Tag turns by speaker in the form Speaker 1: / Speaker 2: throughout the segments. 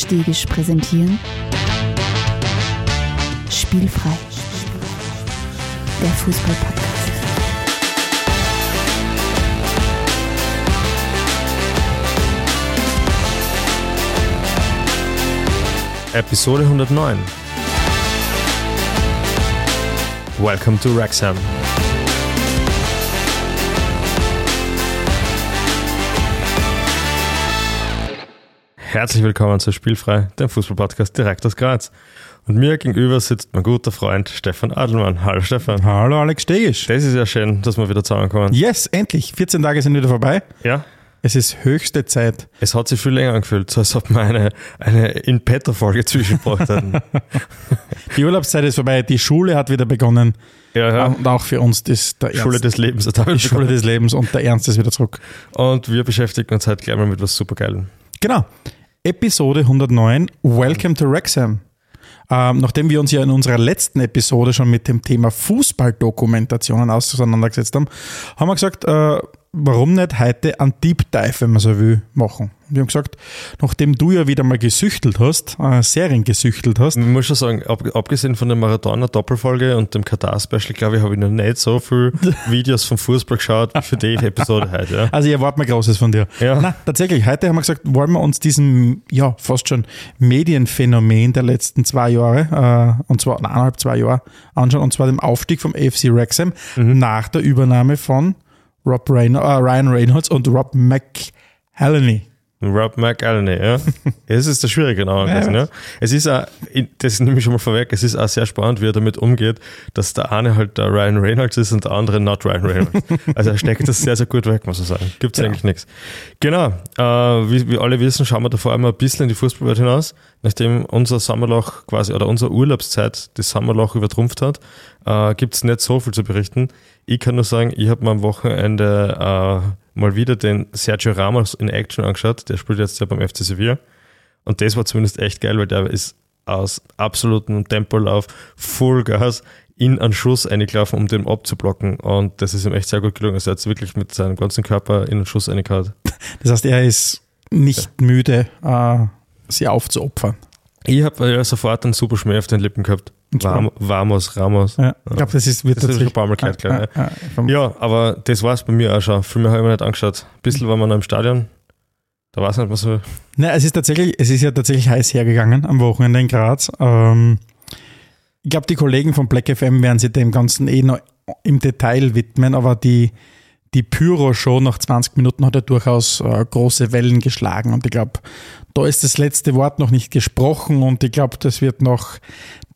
Speaker 1: Stegisch präsentieren Spielfrei, der Fußball-Podcast.
Speaker 2: Episode 109. Welcome to Wrexham. Herzlich willkommen zu Spielfrei, dem Fußballpodcast direkt aus Graz. Und mir gegenüber sitzt mein guter Freund Stefan Adelmann. Hallo Stefan.
Speaker 3: Hallo Alex Stegisch.
Speaker 2: Das ist ja schön, dass wir wieder zusammenkommen.
Speaker 3: Yes, endlich. 14 Tage sind wieder vorbei.
Speaker 2: Ja,
Speaker 3: Es ist höchste Zeit.
Speaker 2: es hat sich viel länger angefühlt, so als ob wir eine, eine In-Petto-Folge zwischengebracht hätten.
Speaker 3: Die Urlaubszeit ist vorbei. Die Schule hat wieder begonnen.
Speaker 2: Ja, ja.
Speaker 3: Und auch für uns das der
Speaker 2: Schule
Speaker 3: Ernst,
Speaker 2: des Lebens.
Speaker 3: die Schule des Lebens und der Ernst ist wieder zurück.
Speaker 2: Und wir beschäftigen uns heute gleich mal mit was supergeilem.
Speaker 3: Genau. Episode 109. Welcome to Wrexham. Ähm, nachdem wir uns ja in unserer letzten Episode schon mit dem Thema Fußballdokumentationen auseinandergesetzt haben, haben wir gesagt, äh, warum nicht heute ein Deep Dive, wenn man so will, machen. Wir haben gesagt, nachdem du ja wieder mal gesüchtelt hast, äh, Serien gesüchtelt hast,
Speaker 2: Ich muss schon sagen, ab, abgesehen von der Maradona-Doppelfolge und dem Katar-Special, glaube ich, habe ich noch nicht so viel Videos vom Fußball geschaut wie für die Episode heute. Ja.
Speaker 3: Also ich erwarte mir Großes von dir.
Speaker 2: Ja.
Speaker 3: Na, tatsächlich, heute haben wir gesagt, wollen wir uns diesem, ja, fast schon Medienphänomen der letzten zwei Jahre, äh, und zwar eineinhalb, zwei Jahre anschauen, und zwar dem Aufstieg vom AFC Wrexham nach der Übernahme von Rob Reyn äh, Ryan Reynolds und Rob McElhenney.
Speaker 2: Rob McElhenney, ja. Es ist der schwierige gewesen, ja. Es ist auch, das nehme ich schon mal vorweg, es ist auch sehr spannend, wie er damit umgeht, dass der eine halt der Ryan Reynolds ist und der andere not Ryan Reynolds. Also er steckt das sehr, sehr gut weg, muss ich sagen. Gibt es
Speaker 3: Ja.
Speaker 2: eigentlich nichts. Genau, äh, wie wir alle wissen, schauen wir da vor allem ein bisschen in die Fußballwelt hinaus. Nachdem unser Sommerloch quasi, oder unsere Urlaubszeit das Sommerloch übertrumpft hat, äh, gibt es nicht so viel zu berichten. Ich kann nur sagen, ich habe mir am Wochenende äh, mal wieder den Sergio Ramos in Action angeschaut. Der spielt jetzt ja beim FC Sevilla. Und das war zumindest echt geil, weil der ist aus absolutem Tempolauf, Vollgas in einen Schuss eingelaufen, um den abzublocken. Und das ist ihm echt sehr gut gelungen. Also er hat wirklich mit seinem ganzen Körper in den Schuss eingehauen.
Speaker 3: Das heißt, er ist nicht müde, äh, sie aufzuopfern.
Speaker 2: Ich habe ja sofort einen super Schmäh auf den Lippen gehabt. Vam- Vamos, Ramos.
Speaker 3: Ja, ich glaube, das ist, wird
Speaker 2: Das ist ein paar Mal gehört, ich.
Speaker 3: Ja, ja, vom-
Speaker 2: Ja, aber das war's bei mir auch schon. Viel mehr habe ich mir nicht angeschaut. Ein bisschen waren wir noch im Stadion. Da war es nicht mehr so.
Speaker 3: Ne, es ist tatsächlich, es ist ja tatsächlich heiß hergegangen am Wochenende in Graz. Ähm, ich glaube, die Kollegen von Black FM werden sich dem Ganzen eh noch im Detail widmen, aber die, die Pyro-Show nach 20 Minuten hat ja durchaus äh, große Wellen geschlagen und ich glaube, da ist das letzte Wort noch nicht gesprochen und ich glaube, das wird noch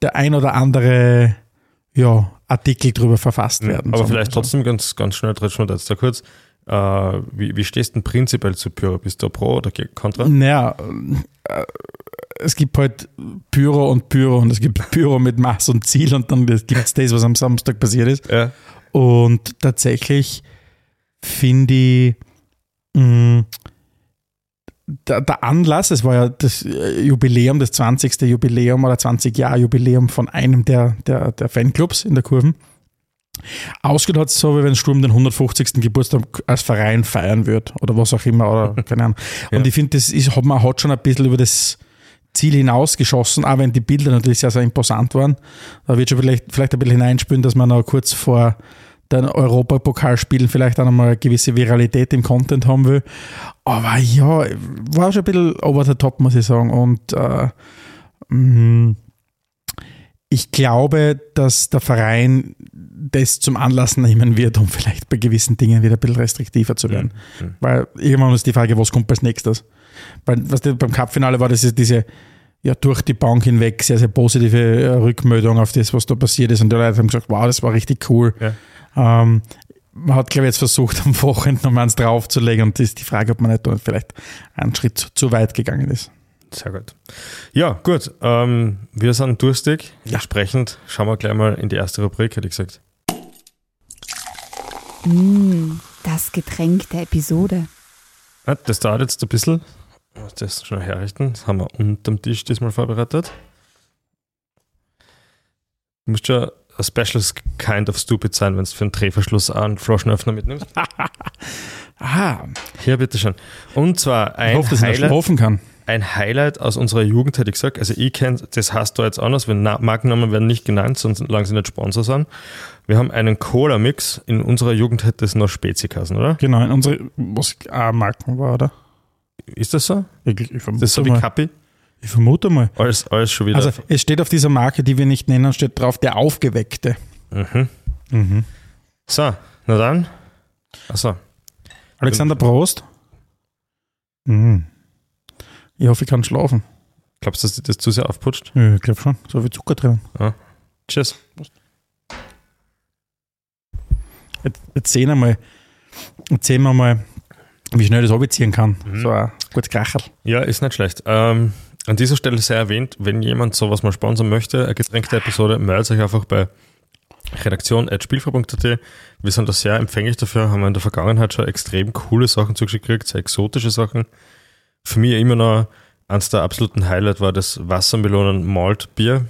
Speaker 3: der ein oder andere ja, Artikel drüber verfasst werden.
Speaker 2: aber vielleicht
Speaker 3: so.
Speaker 2: trotzdem ganz, ganz schnell, schon jetzt da kurz. Äh, wie, wie stehst du denn prinzipiell zu Pyro? Bist du pro oder contra?
Speaker 3: Naja, äh, es gibt halt Pyro und Pyro und es gibt Pyro mit Maß und Ziel und dann gibt es das, was am Samstag passiert ist.
Speaker 2: Ja.
Speaker 3: Und tatsächlich finde ich, mh, der, der Anlass, es war ja das äh, Jubiläum, das 20. Jubiläum oder 20 Jahr Jubiläum von einem der, der, der Fanclubs in der Kurven. Ausgeht hat so, wie wenn Sturm den 150. Geburtstag als Verein feiern wird oder was auch immer oder keine Ahnung. Und
Speaker 2: Ja.
Speaker 3: ich finde, das ist, hat man hat schon ein bisschen über das Ziel hinausgeschossen, auch wenn die Bilder natürlich sehr, sehr imposant waren. Da wird schon vielleicht, vielleicht ein bisschen hineinspülen, dass man noch kurz vor den Europapokalspielen vielleicht auch nochmal eine gewisse Viralität im Content haben will. Aber ja, war schon ein bisschen over the top, muss ich sagen. Und äh, mh, ich glaube, dass der Verein das zum Anlass nehmen wird, um vielleicht bei gewissen Dingen wieder ein bisschen restriktiver zu werden.
Speaker 2: Mhm.
Speaker 3: Weil irgendwann ist die Frage, was kommt als nächstes? Weil was die, beim Cup-Finale war das ist diese ja, durch die Bank hinweg sehr, sehr positive äh, Rückmeldung auf das, was da passiert ist. Und die Leute haben gesagt, wow, das war richtig cool.
Speaker 2: Ja.
Speaker 3: Ähm, man hat, glaube ich, jetzt versucht, am Wochenende noch mal eins draufzulegen und das ist die Frage, ob man nicht vielleicht einen Schritt zu, zu weit gegangen ist.
Speaker 2: Sehr gut. Ja, gut. Ähm, wir sind durstig.
Speaker 3: Ja.
Speaker 2: Entsprechend schauen wir gleich mal in die erste Rubrik, hätte ich gesagt.
Speaker 1: Mm, das Getränk der Episode.
Speaker 2: Ah, Das dauert jetzt ein bisschen. Das schon herrichten. Das haben wir unterm Tisch diesmal vorbereitet. Du musst schon a special kind of stupid sein, wenn du für einen Drehverschluss einen Flaschenöffner mitnimmst.
Speaker 3: Ah,
Speaker 2: Hier, bitteschön. Und zwar
Speaker 3: ich
Speaker 2: ein
Speaker 3: hoffe, dass ich noch
Speaker 2: Highlight. ein Highlight aus unserer Jugend, hätte ich gesagt. Also ich kenne, das heißt da jetzt anders, wenn Na- Markennamen werden nicht genannt, sonst solange sie nicht Sponsor sind. Wir haben einen Cola-Mix. In unserer Jugend hätte es noch Spezi oder?
Speaker 3: Genau, in unsere, was auch Marken war, oder?
Speaker 2: Ist das so?
Speaker 3: Ich, ich, vermute
Speaker 2: Das ist so wie
Speaker 3: mal.
Speaker 2: Kappi?
Speaker 3: ich vermute mal.
Speaker 2: Alles, alles schon wieder.
Speaker 3: Also es steht auf dieser Marke, die wir nicht nennen, steht drauf, der Aufgeweckte.
Speaker 2: mhm.
Speaker 3: Mhm.
Speaker 2: So, na dann. Achso.
Speaker 3: Alexander Prost. Mhm. Ich hoffe, ich kann schlafen.
Speaker 2: Glaubst du, dass das zu sehr aufputscht?
Speaker 3: Ja, ich glaube schon. So viel Zucker drin.
Speaker 2: Tschüss.
Speaker 3: Jetzt, jetzt sehen wir mal, jetzt sehen wir mal, wie schnell das abziehen kann.
Speaker 2: Mhm.
Speaker 3: So ein gutes Kracherl.
Speaker 2: Ja, ist nicht schlecht. Ähm, an dieser Stelle sei erwähnt, wenn jemand sowas mal sponsern möchte, eine getränkte Episode, meldet euch einfach bei redaktion.spielfrei.at. Wir sind da sehr empfänglich dafür, haben in der Vergangenheit schon extrem coole Sachen zugeschickt gekriegt, sehr exotische Sachen. Für mich immer noch eines der absoluten Highlight war das Wassermelonen Malt Bier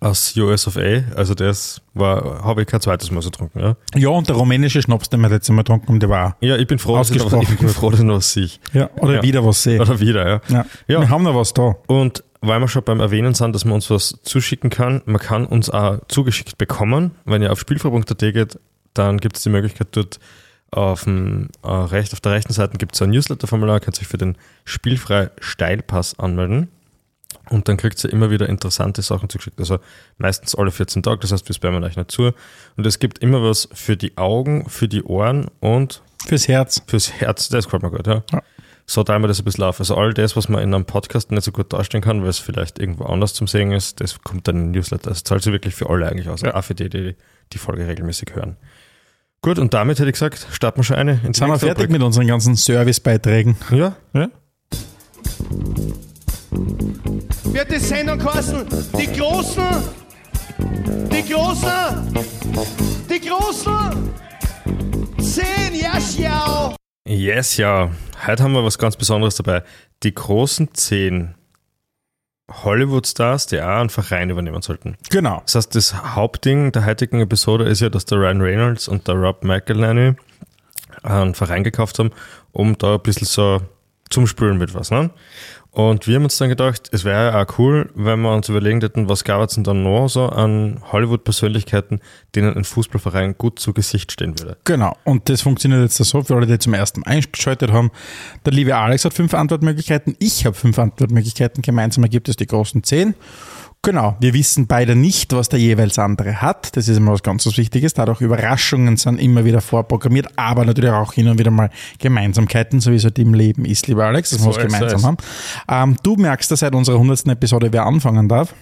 Speaker 2: aus US of A. Also das war, habe ich kein zweites Mal so getrunken. Ja,
Speaker 3: Ja, und der rumänische Schnaps, den wir letztes Mal getrunken haben, der war
Speaker 2: ja ich bin froh, dass ich, noch- ich bin froh, dass ich noch was sehe.
Speaker 3: Ja, oder
Speaker 2: Ja.
Speaker 3: wieder was sehen.
Speaker 2: Oder wieder, ja.
Speaker 3: Ja.
Speaker 2: Ja.
Speaker 3: Wir haben noch was da.
Speaker 2: Und weil wir schon beim Erwähnen sind, dass man uns was zuschicken kann, man kann uns auch zugeschickt bekommen. Wenn ihr auf spielfrei.at geht, dann gibt es die Möglichkeit dort auf, dem, äh, recht, auf der rechten Seite gibt es ein Newsletter-Formular, könnt ihr euch für den Spielfrei Steilpass anmelden. Und dann kriegt ihr immer wieder interessante Sachen zugeschickt. Also meistens alle 14 Tage, das heißt, wir spammen euch nicht zu. Und es gibt immer was für die Augen, für die Ohren und
Speaker 3: Fürs Herz.
Speaker 2: Fürs Herz, das gefällt mir gut, ja.
Speaker 3: Ja.
Speaker 2: So teilen wir das ein bisschen auf. Also all das, was man in einem Podcast nicht so gut darstellen kann, weil es vielleicht irgendwo anders zum Sehen ist, das kommt dann in den Newsletter. Das zahlt sich wirklich für alle eigentlich aus.
Speaker 3: Ja.
Speaker 2: Auch für die, die die Folge regelmäßig hören. Gut, und damit hätte ich gesagt, starten wir schon eine.
Speaker 3: Sind wir fertig
Speaker 2: Rubrik.
Speaker 3: mit unseren ganzen Servicebeiträgen?
Speaker 2: Ja,
Speaker 3: Ja?
Speaker 4: Wird die Sendung kosten. Die Großen, die Großen, die Großen. Zehn, ja, schau.
Speaker 2: yes, ja. Heute haben wir was ganz Besonderes dabei. Die großen zehn Hollywood-Stars, die auch einen Verein übernehmen sollten.
Speaker 3: Genau.
Speaker 2: Das heißt, das Hauptding der heutigen Episode ist ja, dass der Ryan Reynolds und der Rob McElhenney einen Verein gekauft haben, um da ein bisschen so zum Spülen mit was. Ne? Und wir haben uns dann gedacht, es wäre ja auch cool, wenn wir uns überlegen hätten, was gab es denn dann noch so an Hollywood-Persönlichkeiten, denen ein Fußballverein gut zu Gesicht stehen würde.
Speaker 3: Genau. Und das funktioniert jetzt so, für alle, die zum ersten Mal eingeschaltet haben. Der liebe Alex hat fünf Antwortmöglichkeiten. Ich habe fünf Antwortmöglichkeiten. Gemeinsam ergibt es die großen zehn. Genau. Wir wissen beide nicht, was der jeweils andere hat. Das ist immer was ganz was Wichtiges. Dadurch Überraschungen sind immer wieder vorprogrammiert, aber natürlich auch hin und wieder mal Gemeinsamkeiten, so wie es halt im Leben ist, lieber Alex, dass wir
Speaker 2: So ist
Speaker 3: gemeinsam haben. Ähm, du merkst ja seit unserer hundertsten Episode, wer anfangen darf.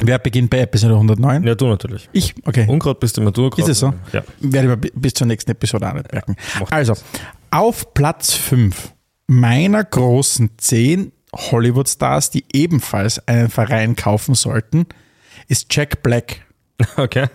Speaker 3: Wer beginnt bei Episode 109?
Speaker 2: Ja, du natürlich.
Speaker 3: Ich, okay.
Speaker 2: Unkraut bist immer du.
Speaker 3: Ist es so?
Speaker 2: Ja.
Speaker 3: Werde ich bis zur nächsten Episode auch nicht merken.
Speaker 2: macht
Speaker 3: also, auf Platz 5 meiner großen 10 Hollywood-Stars, die ebenfalls einen Verein kaufen sollten, ist Jack Black.
Speaker 2: Okay.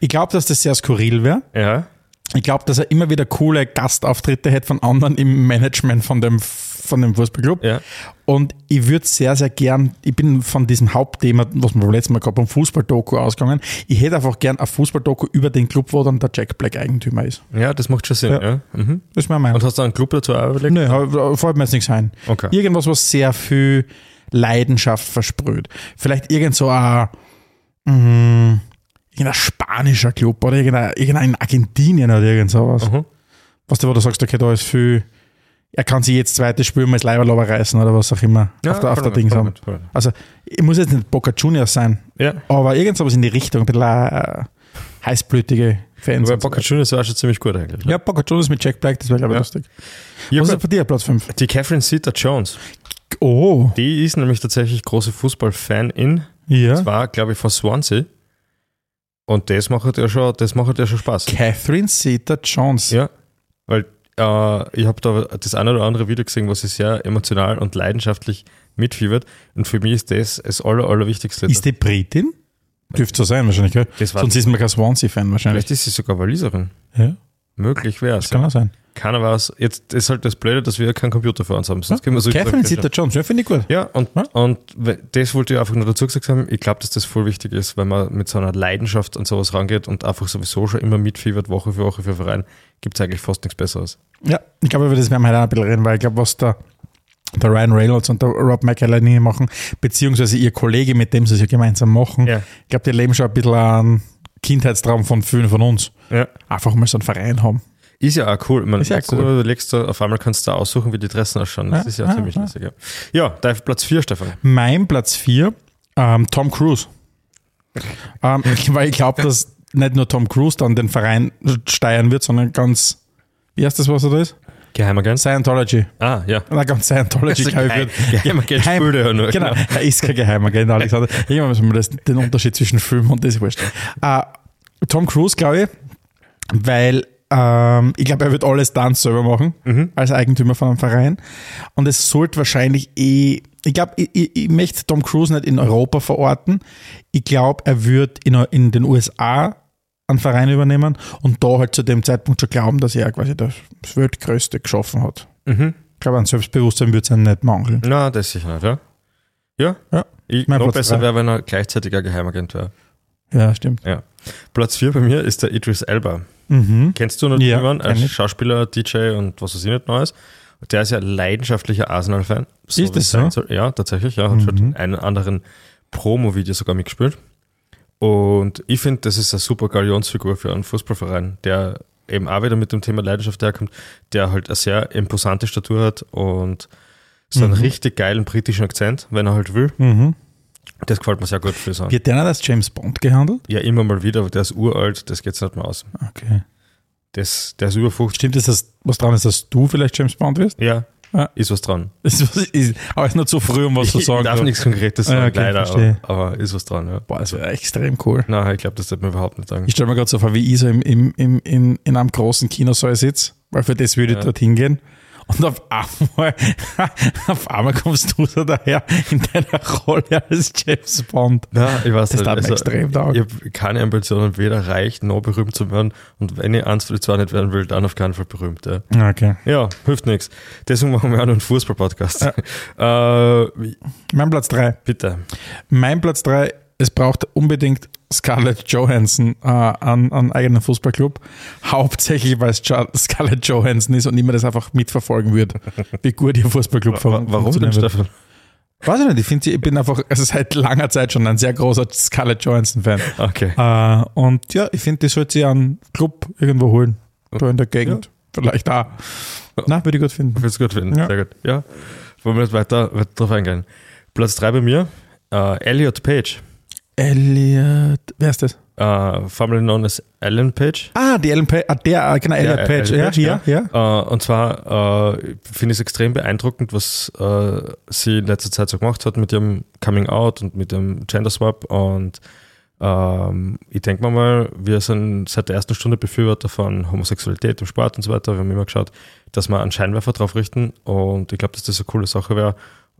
Speaker 3: Ich glaube, dass das sehr skurril wäre.
Speaker 2: Ja.
Speaker 3: Ich glaube, dass er immer wieder coole Gastauftritte hätte von anderen im Management von dem, von dem Fußballclub.
Speaker 2: Ja.
Speaker 3: Und ich würde sehr, sehr gern, ich bin von diesem Hauptthema, was wir beim letzten Mal gehabt haben, Fußballdoku ausgegangen. Ich hätte einfach gern ein Fußballdoku über den Club, wo dann der Jack Black Eigentümer ist.
Speaker 2: Ja, das macht schon Sinn.
Speaker 3: Ja.
Speaker 2: Ja. Mhm.
Speaker 3: Das ist mein Meinung.
Speaker 2: Und hast du einen Club dazu überlegt?
Speaker 3: Nö, fällt mir jetzt nichts ein.
Speaker 2: Okay.
Speaker 3: Irgendwas, was sehr viel Leidenschaft versprüht. Vielleicht irgend so ein, mh, irgendein spanischer Club oder irgendein, irgendein in Argentinien oder irgend sowas.
Speaker 2: Mhm.
Speaker 3: Was du, wo du sagst, okay, da ist viel, er kann sich jetzt zweites Spiel mal das Leiberlober reißen oder was auch immer auf der, auf der Dings haben. Also, ich muss jetzt nicht Boca Juniors sein,
Speaker 2: Ja.
Speaker 3: aber irgend sowas in die Richtung, ein bisschen äh, heißblütige Fans. So
Speaker 2: Boca. Juniors war schon ziemlich gut eigentlich. ne?
Speaker 3: ja, Boca Juniors mit Jack Black, das wäre, glaube ich,
Speaker 2: Ja.
Speaker 3: lustig.
Speaker 2: Ja,
Speaker 3: was ist bei dir, Platz 5?
Speaker 2: Die Catherine Zeta-Jones,
Speaker 3: Oh,
Speaker 2: die ist nämlich tatsächlich große Fußballfanin.
Speaker 3: ja.
Speaker 2: Das war, glaube ich, von Swansea. Und das macht ja schon, das macht ja schon Spaß.
Speaker 3: Catherine Zeta-Jones.
Speaker 2: Ja, weil äh, ich habe da das eine oder andere Video gesehen, was sie sehr emotional und leidenschaftlich mitfiebert. Und für mich ist das das aller, Allerwichtigste.
Speaker 3: Ist die Britin? Dürfte so sein, wahrscheinlich, gell? Sonst ist man kein Swansea-Fan wahrscheinlich.
Speaker 2: Vielleicht ist sie sogar Waliserin.
Speaker 3: Ja,
Speaker 2: Möglich wäre es.
Speaker 3: das kann auch sein.
Speaker 2: Keiner weiß. Jetzt ist halt das Blöde, dass wir keinen Computer vor uns haben. Sonst können wir so
Speaker 3: Zeta-Jones, ja, finde ich gut.
Speaker 2: Ja, und,
Speaker 3: Ja.
Speaker 2: und das wollte ich einfach nur dazu gesagt haben. Ich glaube, dass das voll wichtig ist, wenn man mit so einer Leidenschaft an sowas rangeht und einfach sowieso schon immer mitfiebert, Woche für Woche für Verein, gibt es eigentlich fast nichts Besseres.
Speaker 3: Ja, ich glaube, über das werden wir heute auch ein bisschen reden, weil ich glaube, was der der Ryan Reynolds und der Rob McElhenney machen, beziehungsweise ihr Kollege, mit dem sie es ja gemeinsam machen.
Speaker 2: Ja.
Speaker 3: Ich glaube, die leben schon ein bisschen einen Kindheitstraum von vielen von uns.
Speaker 2: Ja.
Speaker 3: Einfach mal so einen Verein haben.
Speaker 2: Ist ja auch cool. Man,
Speaker 3: Ist ja cool.
Speaker 2: überlegst, du, auf einmal kannst du da aussuchen, wie die Dressen ausschauen. Das
Speaker 3: Ja,
Speaker 2: ist ja,
Speaker 3: ja,
Speaker 2: ziemlich
Speaker 3: ja.
Speaker 2: lässig. Ja, ja auf Platz 4, Stefan.
Speaker 3: Mein Platz 4, ähm, Tom Cruise. ähm, weil ich glaube, dass nicht nur Tom Cruise dann den Verein steuern wird, sondern ganz, wie heißt das, was er da ist?
Speaker 2: Geheimagent.
Speaker 3: Scientology.
Speaker 2: Ah, ja.
Speaker 3: Na, ganz Scientology, glaube ich, wird.
Speaker 2: Geheimagent
Speaker 3: Geheim-
Speaker 2: er ja nur,
Speaker 3: Genau,
Speaker 2: genau.
Speaker 3: er ist kein Geheimagent, Alexander. Irgendwann müssen wir das, den Unterschied zwischen Film und das wurscht. Äh, Tom Cruise, glaube ich, weil ähm, ich glaube, er wird alles dann selber machen,
Speaker 2: Mhm.
Speaker 3: als Eigentümer von einem Verein. Und es sollte wahrscheinlich eh, ich glaube, ich, ich, ich möchte Tom Cruise nicht in Europa verorten. Ich glaube, er wird in, in den USA einen Verein übernehmen und da halt zu dem Zeitpunkt schon glauben, dass er quasi das Weltgrößte geschaffen hat.
Speaker 2: Mhm.
Speaker 3: Ich glaube, an Selbstbewusstsein wird es ihm nicht mangeln.
Speaker 2: Na, das sicher nicht, ja. Ja.
Speaker 3: Ja.
Speaker 2: Ich,
Speaker 3: Mein
Speaker 2: noch
Speaker 3: Platz
Speaker 2: besser wäre, wenn er gleichzeitig ein Geheimagent wäre.
Speaker 3: Ja, stimmt.
Speaker 2: Ja. Platz 4 bei mir ist der Idris Elba.
Speaker 3: Mhm.
Speaker 2: Kennst du natürlich
Speaker 3: Ja,
Speaker 2: jemanden als. Schauspieler, DJ und was weiß ich nicht Neues? Der ist ja leidenschaftlicher Arsenal-Fan.
Speaker 3: Ist
Speaker 2: wie
Speaker 3: das so?
Speaker 2: soll. Ja, tatsächlich. Ja, hat
Speaker 3: Mhm.
Speaker 2: schon in einem anderen Promo-Video sogar mitgespielt. Und ich finde, das ist eine super Galionsfigur für einen Fußballverein, der eben auch wieder mit dem Thema Leidenschaft herkommt, der halt eine sehr imposante Statur hat und so einen
Speaker 3: Mhm.
Speaker 2: richtig geilen britischen Akzent, wenn er halt will.
Speaker 3: Mhm.
Speaker 2: Das gefällt mir sehr gut für so.
Speaker 3: Wird der nicht als James Bond gehandelt?
Speaker 2: Ja, immer mal wieder, aber der ist uralt, das geht's nicht mehr aus.
Speaker 3: Okay.
Speaker 2: Das, der ist über 50.
Speaker 3: Stimmt es, dass was dran ist, dass du vielleicht James Bond wirst?
Speaker 2: Ja,
Speaker 3: Ja.
Speaker 2: ist was dran.
Speaker 3: Ist, was- ist, aber ist nur zu früh, um was zu
Speaker 2: ich
Speaker 3: sagen.
Speaker 2: darf
Speaker 3: so.
Speaker 2: nichts Konkretes
Speaker 3: Ah,
Speaker 2: sagen,
Speaker 3: okay,
Speaker 2: leider,
Speaker 3: verstehe.
Speaker 2: aber, aber ist was dran, ja.
Speaker 3: Boah, das wäre extrem cool.
Speaker 2: Nein, ich glaube, das sollte man überhaupt nicht sagen.
Speaker 3: Ich stelle mir gerade so vor, wie ich so im, im, im, in, in einem großen Kinosaal sitze, weil für das würde ich
Speaker 2: Ja.
Speaker 3: dorthin gehen. Und auf einmal, auf einmal kommst du so daher in deiner Rolle als James Bond.
Speaker 2: Nein, ich weiß
Speaker 3: Das
Speaker 2: nicht.
Speaker 3: mir extrem.
Speaker 2: Ich habe keine Ambitionen, weder reich noch berühmt zu werden. Und wenn ich eins von den zwei nicht werden will, dann auf keinen Fall berühmt. Ja,
Speaker 3: Okay.
Speaker 2: ja hilft nichts. Deswegen machen wir auch noch einen Fußball-Podcast. äh, wie-
Speaker 3: Mein Platz 3.
Speaker 2: bitte.
Speaker 3: Mein Platz 3, es braucht unbedingt Scarlett Johansson äh, an einen eigenen Fußballclub. Hauptsächlich, weil es Scarlett Johansson ist und ich mir das einfach mitverfolgen würde, wie gut ihr Fußballclub
Speaker 2: Wa- Warum denn,
Speaker 3: wird.
Speaker 2: Stefan?
Speaker 3: Weiß ich nicht, ich finde, ich bin einfach also seit langer Zeit schon ein sehr großer Scarlett Johansson-Fan.
Speaker 2: Okay.
Speaker 3: Äh, und ja, ich finde, die sollte sie einen Club irgendwo holen. Da in der Gegend. Vielleicht auch. Na, würde ich gut finden.
Speaker 2: Willst du gut finden?
Speaker 3: Ja.
Speaker 2: Sehr gut. Ja. Wollen wir jetzt weiter, weiter drauf eingehen. Platz 3 bei mir, äh, Elliot Page.
Speaker 3: Elliot, wer ist das?
Speaker 2: Äh, formerly known as Ellen Page.
Speaker 3: Ah, die Ellen Page, ah, der, äh, genau, Elliot
Speaker 2: Ja,
Speaker 3: Page.
Speaker 2: Ellen
Speaker 3: Ja,
Speaker 2: Page,
Speaker 3: ja, ja.
Speaker 2: Äh, und zwar äh, finde ich es extrem beeindruckend, was äh, sie in letzter Zeit so gemacht hat mit ihrem Coming Out und mit dem Gender Swap. Und ähm, ich denke mir mal, wir sind seit der ersten Stunde Befürworter von Homosexualität im Sport und so weiter. Wir haben immer geschaut, dass wir einen Scheinwerfer drauf richten. Und ich glaube, dass das eine coole Sache wäre,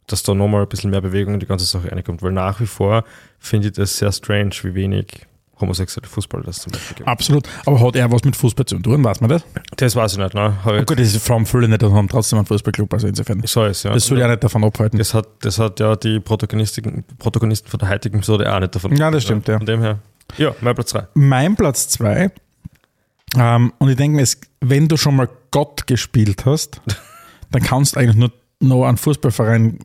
Speaker 2: dass da nochmal ein bisschen mehr Bewegung in die ganze Sache reinkommt. Weil nach wie vor finde ich das sehr strange, wie wenig homosexuelle Fußball das zum Beispiel gibt.
Speaker 3: Absolut. Aber hat er was mit Fußball zu tun, weiß man das?
Speaker 2: Das weiß ich nicht, ne? Hab
Speaker 3: Oh Gut, das ist Frauen viele nicht und haben trotzdem einen Fußballclub, also insofern.
Speaker 2: So ist ja.
Speaker 3: Das soll ja nicht davon abhalten.
Speaker 2: Das hat, das hat ja die Protagonisten, Protagonisten von der heutigen Episode auch nicht davon.
Speaker 3: Ja, das stimmt, ja.
Speaker 2: Von dem her. Ja, mein Platz 3.
Speaker 3: Mein Platz 2, ähm, und ich denke mir, wenn du schon mal Gott gespielt hast, dann kannst du eigentlich nur noch einen Fußballverein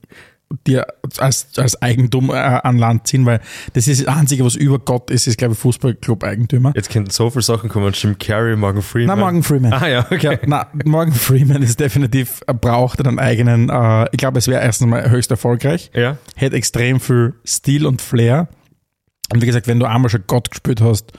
Speaker 3: dir als, als Eigentum äh, an Land ziehen, weil das ist das Einzige, was über Gott ist, ist, glaube ich, Fußballclub-Eigentümer.
Speaker 2: Jetzt könnten so viele Sachen kommen. Jim Carrey, Morgan Freeman.
Speaker 3: Na, Morgan Freeman.
Speaker 2: Ah ja, okay.
Speaker 3: Ja, na, Morgan Freeman ist definitiv, er braucht einen eigenen, äh, ich glaube, es wäre erstens mal höchst erfolgreich,
Speaker 2: Ja,
Speaker 3: hätte extrem viel Stil und Flair. Und wie gesagt, wenn du einmal schon Gott gespielt hast,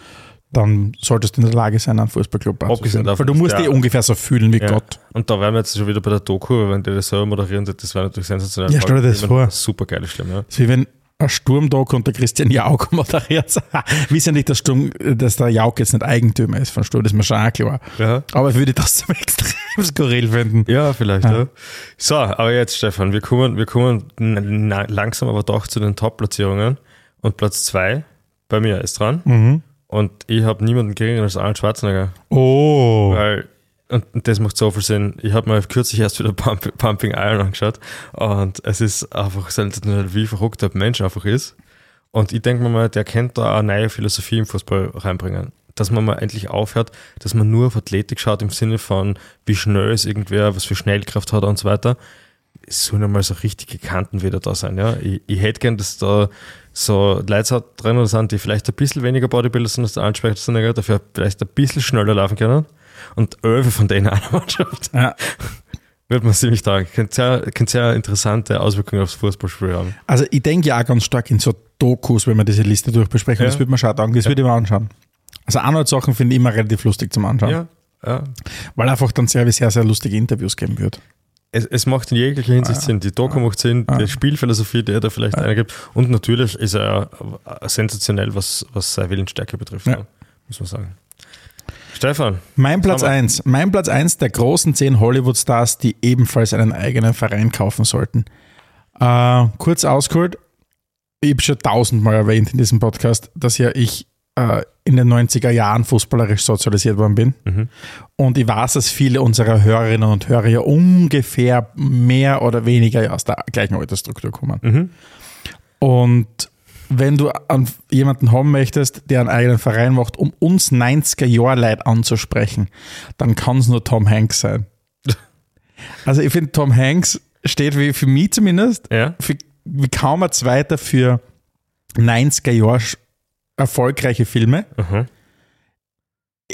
Speaker 3: dann solltest du in der Lage sein, einen Fußballclub
Speaker 2: davon,
Speaker 3: Weil du musst
Speaker 2: der-
Speaker 3: dich ungefähr so fühlen wie
Speaker 2: ja.
Speaker 3: Gott.
Speaker 2: Und da wären wir jetzt schon wieder bei der Doku, wenn der das selber moderieren wird, das wäre natürlich sensationell.
Speaker 3: Ja, stell dir das vor.
Speaker 2: Super geile Stimme, ja.
Speaker 3: Das wie wenn ein Sturmtag und der Christian Jauch moderiert. Wissen nicht, dass, Sturm, dass der Jauch jetzt nicht Eigentümer ist von Sturm, das ist mir schon auch klar.
Speaker 2: Ja,
Speaker 3: Aber ich würde das zum extrem skurril finden.
Speaker 2: ja vielleicht,
Speaker 3: Ja.
Speaker 2: ja. So, aber jetzt, Stefan, wir kommen, wir kommen langsam aber doch zu den Top-Platzierungen. Und Platz 2 bei mir ist dran.
Speaker 3: Mhm.
Speaker 2: Und ich habe niemanden geringer als Arnold Schwarzenegger.
Speaker 3: Oh.
Speaker 2: Weil, und und das macht so viel Sinn. Ich habe mir kürzlich erst wieder Pump, Pumping Iron angeschaut und es ist einfach sensationell, wie verrückt der Mensch einfach ist. Und ich denke mir mal, der kennt da eine neue Philosophie im Fußball reinbringen. Dass man mal endlich aufhört, dass man nur auf Athletik schaut im Sinne von, wie schnell ist irgendwer, was für Schnellkraft hat und so weiter. es sollen einmal so richtige Kanten wieder da sein. Ja? Ich, ich hätte gern, dass da so Leute drin sind, die vielleicht ein bisschen weniger Bodybuilder sind als der Ansprechpartner, dafür vielleicht ein bisschen schneller laufen können. Und elf von denen einer Mannschaft.
Speaker 3: Ja.
Speaker 2: Wird man ziemlich da. Könnte sehr, könnte sehr interessante Auswirkungen aufs Fußballspiel haben.
Speaker 3: Also ich denke ja auch ganz stark in so Dokus, wenn wir diese Liste durchbesprechen.
Speaker 2: Ja.
Speaker 3: Das würde man schon sagen, das würde ich mir anschauen. Also andere Sachen finde ich immer relativ lustig zum Anschauen.
Speaker 2: Ja. ja.
Speaker 3: Weil einfach dann sehr, sehr, sehr lustige Interviews geben wird.
Speaker 2: Es, es macht in jeglicher Hinsicht Sinn. Die Doku macht Sinn, die Spielphilosophie, die er da vielleicht eingibt. Und natürlich ist er sensationell, was, was seine Willensstärke betrifft.
Speaker 3: Ja.
Speaker 2: Muss man sagen. Stefan.
Speaker 3: Mein Platz
Speaker 2: Hammer.
Speaker 3: 1. Mein Platz 1 der großen zehn Hollywood-Stars, die ebenfalls einen eigenen Verein kaufen sollten. Äh, kurz ausgeholt, ich habe schon tausendmal erwähnt in diesem Podcast, dass ja ich äh, in den 90er Jahren fußballerisch sozialisiert worden bin. Und ich weiß, dass viele unserer Hörerinnen und Hörer ja ungefähr mehr oder weniger aus der gleichen Altersstruktur kommen. Und wenn du an jemanden haben möchtest, der einen eigenen Verein macht, um uns 90er Jahre Leute anzusprechen, dann kann es nur Tom Hanks sein. Also ich finde, Tom Hanks steht wie für mich zumindest
Speaker 2: Ja.
Speaker 3: für, wie kaum ein zweiter für 90er Jahre erfolgreiche Filme.
Speaker 2: Mhm.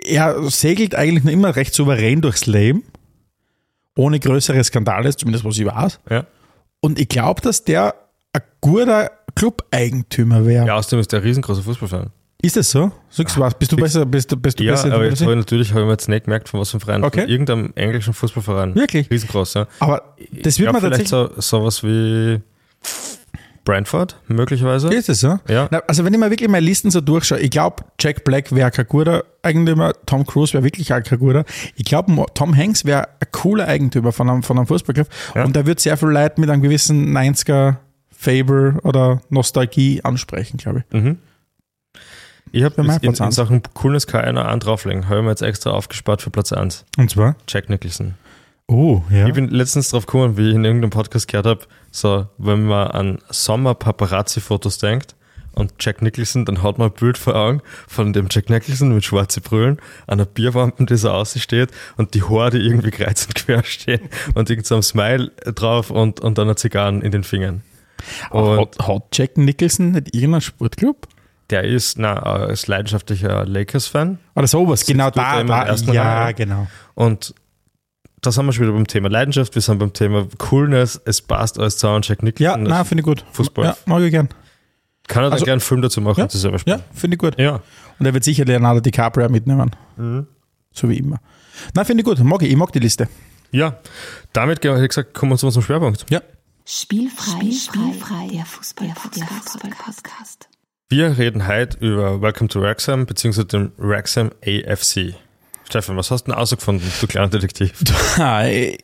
Speaker 3: Er segelt eigentlich noch immer recht souverän durchs Leben, ohne größere Skandale, zumindest was ich weiß.
Speaker 2: Ja.
Speaker 3: Und ich glaube, dass der ein guter Club-Eigentümer wäre.
Speaker 2: ja, außerdem ist der ein riesengroßer Fußballfan.
Speaker 3: Ist das so? Sagst du was? Bist du besser? Bist du, bist du
Speaker 2: Ja,
Speaker 3: besser?
Speaker 2: aber jetzt habe ich natürlich habe ich mir jetzt nicht gemerkt, von was für einem Verein.
Speaker 3: Okay.
Speaker 2: Von irgendeinem englischen Fußballverein.
Speaker 3: Wirklich?
Speaker 2: Riesengroß, ja.
Speaker 3: aber das wird man
Speaker 2: vielleicht
Speaker 3: tatsächlich.
Speaker 2: so sowas wie Brentford, möglicherweise.
Speaker 3: Ist das so?
Speaker 2: Ja.
Speaker 3: Na, also wenn ich mir wirklich meine Listen so durchschaue, ich glaube, Jack Black wäre kein guter Eigentümer, Tom Cruise wäre wirklich auch kein guter. Ich glaube, Tom Hanks wäre ein cooler Eigentümer von einem, von einem Fußballclub
Speaker 2: Ja.
Speaker 3: und der wird sehr viel Leute mit einem gewissen 90er Fable oder Nostalgie ansprechen, glaube ich.
Speaker 2: Ich habe
Speaker 3: mein
Speaker 2: in,
Speaker 3: Platz
Speaker 2: in. Sachen Coolness keinen einen drauflegen. Habe ich mir jetzt extra aufgespart für Platz 1.
Speaker 3: Und zwar?
Speaker 2: Jack Nicholson.
Speaker 3: Oh, ja.
Speaker 2: Ich bin letztens drauf gekommen, wie ich in irgendeinem Podcast gehört habe, so, wenn man an Sommer-Paparazzi-Fotos denkt und Jack Nicholson, dann hat man ein Bild vor Augen von dem Jack Nicholson mit schwarzen Brüllen, einer Bierwampen, die so außen steht und die Haare, die irgendwie kreuz und quer stehen und irgend so ein Smile drauf und, und dann eine Zigarren in den Fingern. Und
Speaker 3: hat, hat Jack Nicholson nicht irgendeinen Sportclub?
Speaker 2: der ist, na, ist leidenschaftlicher Lakers-Fan
Speaker 3: Oder sowas, genau da, da
Speaker 2: ersten
Speaker 3: ja,
Speaker 2: Reihe.
Speaker 3: genau.
Speaker 2: Und da sind wir schon wieder beim Thema Leidenschaft, wir sind beim Thema Coolness, es passt alles zusammen. Jack
Speaker 3: Ja,
Speaker 2: das
Speaker 3: finde ich gut.
Speaker 2: Fußball.
Speaker 3: Ja, mag ich gern.
Speaker 2: kann er dann
Speaker 3: also-
Speaker 2: gerne einen Film dazu machen
Speaker 3: Ja,
Speaker 2: das selber
Speaker 3: Ja,
Speaker 2: spielen.
Speaker 3: finde ich gut.
Speaker 2: Ja.
Speaker 3: Und er wird sicher Leonardo DiCaprio mitnehmen.
Speaker 2: Mhm.
Speaker 3: So wie immer. Na, finde ich gut. Mag ich. Ich mag die Liste.
Speaker 2: Ja, damit ich gesagt, kommen wir zu unserem Schwerpunkt.
Speaker 3: Ja.
Speaker 1: Spielfrei, Spielfrei, der Fußball-Podcast.
Speaker 2: Wir reden heute über Welcome to Wrexham bzw. dem Wrexham AFC. Stefan, was hast du denn ausgefunden, du kleiner Detektiv?
Speaker 3: Ah, ich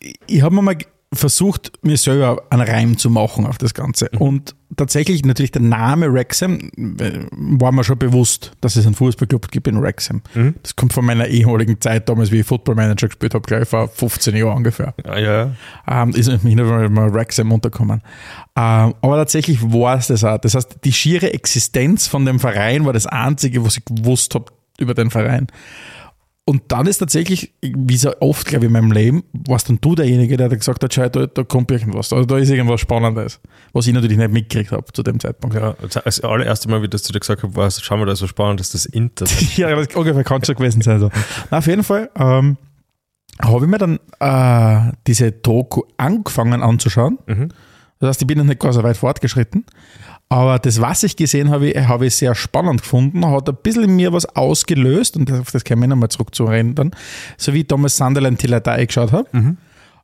Speaker 3: ich, ich habe mir mal versucht, mir selber einen Reim zu machen auf das Ganze. Und tatsächlich natürlich der Name Wrexham äh, war mir schon bewusst, dass es einen Fußballclub gibt in Wrexham. Das kommt von meiner ehemaligen Zeit damals, wie ich Football Manager gespielt habe, gleich vor 15 Jahren ungefähr.
Speaker 2: Ja, ja.
Speaker 3: ähm, ist mir nicht mal Wrexham untergekommen. Ähm, aber tatsächlich war es das auch. Das heißt, die schiere Existenz von dem Verein war das Einzige, was ich gewusst habe über den Verein. Und dann ist tatsächlich, wie so oft, glaube ich, in meinem Leben, warst dann du derjenige, der gesagt hat, schau, da, da kommt irgendwas, oder da ist irgendwas Spannendes, was ich natürlich nicht mitgekriegt habe zu dem Zeitpunkt.
Speaker 2: ja. Das allererste Mal, wie das zu dir gesagt habe, war, schau mal, da ist so spannend, dass das Internet.
Speaker 3: ja, das ungefähr kann schon gewesen sein. So. Na, auf jeden Fall ähm, habe ich mir dann äh, diese Doku angefangen anzuschauen. Das heißt, ich bin noch nicht gar so weit fortgeschritten. Aber das, was ich gesehen habe, habe ich sehr spannend gefunden, hat ein bisschen in mir was ausgelöst und auf das können wir nochmal zurück zu reden dann, so wie ich damals Sunderland Till I geschaut habe.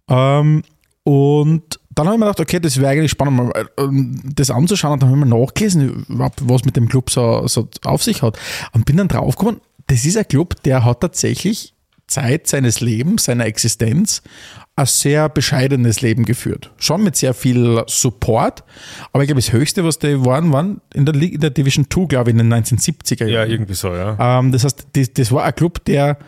Speaker 3: Ähm, und dann habe ich mir gedacht, okay, das wäre eigentlich spannend, mal ähm, das anzuschauen und dann habe ich mir nachgelesen, was mit dem Club so, so auf sich hat. Und bin dann draufgekommen, das ist ein Club, der hat tatsächlich Zeit seines Lebens, seiner Existenz, ein sehr bescheidenes Leben geführt. Schon mit sehr viel Support, aber ich glaube, das Höchste, was die waren, waren in der, Liga- in der Division 2, glaube ich, in den 1970er
Speaker 2: Ja,
Speaker 3: Jahren.
Speaker 2: irgendwie so, ja.
Speaker 3: Ähm, das heißt, das, das war ein Club, der,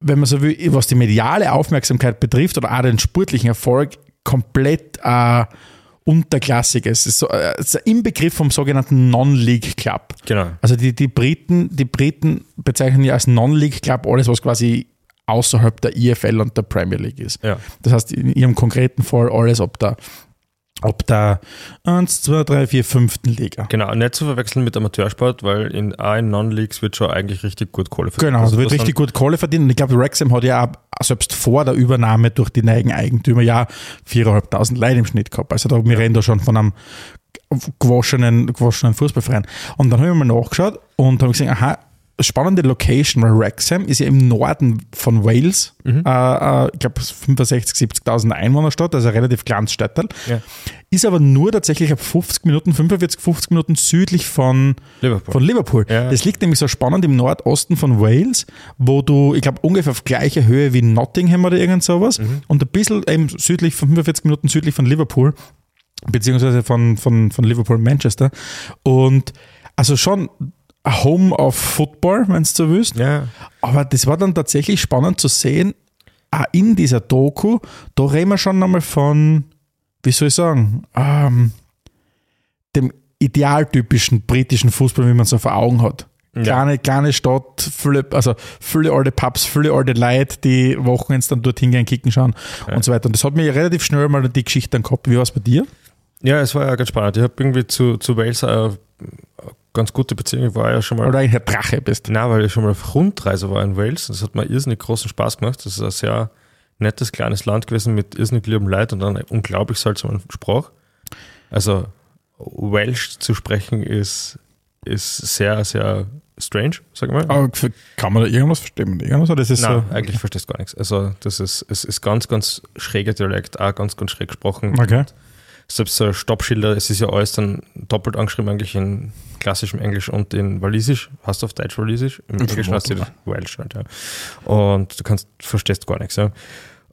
Speaker 3: wenn man so will, was die mediale Aufmerksamkeit betrifft oder auch den sportlichen Erfolg, komplett äh, unterklassig ist. Es ist so, äh, es ist im Begriff vom sogenannten Non-League Club.
Speaker 2: Genau.
Speaker 3: Also die, die Briten, die Briten bezeichnen ja als Non-League Club alles, was quasi außerhalb der IFL und der Premier League ist.
Speaker 2: Ja.
Speaker 3: Das heißt, in ihrem konkreten Fall alles ab der, ab der 1, 2, 3, 4, 5. Liga.
Speaker 2: Genau, nicht zu verwechseln mit Amateursport, weil in A in Non-Leagues wird schon eigentlich richtig gut Kohle verdient.
Speaker 3: Genau,
Speaker 2: Also
Speaker 3: da wird richtig gut Kohle verdient. Und ich glaube, Wrexham hat ja auch selbst vor der Übernahme durch die neuen Eigentümer ja 4.500 Leute im Schnitt gehabt. Also da, wir reden da schon von einem gewaschenen, gewaschenen Fußballverein. Und dann habe ich mal nachgeschaut und habe gesehen, aha, spannende Location, weil Wrexham ist ja im Norden von Wales, äh, äh, ich glaube 65.000, 70.000 Einwohnerstadt, also ein relativ kleines Stadtteil,
Speaker 2: Ja.
Speaker 3: ist aber nur tatsächlich ab 50 Minuten, 45, 50 Minuten südlich von
Speaker 2: Liverpool.
Speaker 3: Von Liverpool.
Speaker 2: Ja.
Speaker 3: Das liegt nämlich so spannend im Nordosten von Wales, wo du, ich glaube, ungefähr auf gleicher Höhe wie Nottingham oder irgend sowas und ein bisschen eben südlich, von 45 Minuten südlich von Liverpool, beziehungsweise von, von, von Liverpool Manchester. Und also schon Home of Football, wenn du so willst.
Speaker 2: Ja,
Speaker 3: Aber das war dann tatsächlich spannend zu sehen, auch in dieser Doku, da reden wir schon nochmal von, wie soll ich sagen, ähm, dem idealtypischen britischen Fußball, wie man so vor Augen hat.
Speaker 2: Ja.
Speaker 3: Kleine, kleine Stadt, viele, also viele alte Pubs, viele alte Leute, die Wochenends dann dorthin gehen, kicken schauen und so weiter. Und das hat mir relativ schnell mal die Geschichte dann gehabt. Wie war es bei dir?
Speaker 2: ja, es war ja ganz spannend. Ich habe irgendwie zu, zu Wales eine ganz gute Beziehung. Ich war ja schon mal
Speaker 3: Oder eigentlich ein Drache bist.
Speaker 2: Nein, weil ich schon mal auf Rundreise war in Wales. Das hat mir irrsinnig großen Spaß gemacht. Das ist ein sehr nettes kleines Land gewesen mit irrsinnig lieben Leid und dann unglaublich seltsamen Sprach. Also Welsh zu sprechen ist, ist sehr, sehr strange, sag ich mal.
Speaker 3: Aber kann man da irgendwas verstehen? Irgendwas, oder ist es
Speaker 2: Nein,
Speaker 3: so?
Speaker 2: eigentlich verstehst du gar nichts. Also das ist, es ist ganz, ganz schräger Dialekt, auch ganz, ganz schräg gesprochen.
Speaker 3: Okay.
Speaker 2: Selbst so Stoppschilder, es ist ja alles dann doppelt angeschrieben, eigentlich in klassischem Englisch und in Walisisch. Hast du auf Deutsch Walisisch? Im Englischen hast du das Welsh halt, ja. Und du kannst, verstehst gar nichts, ja.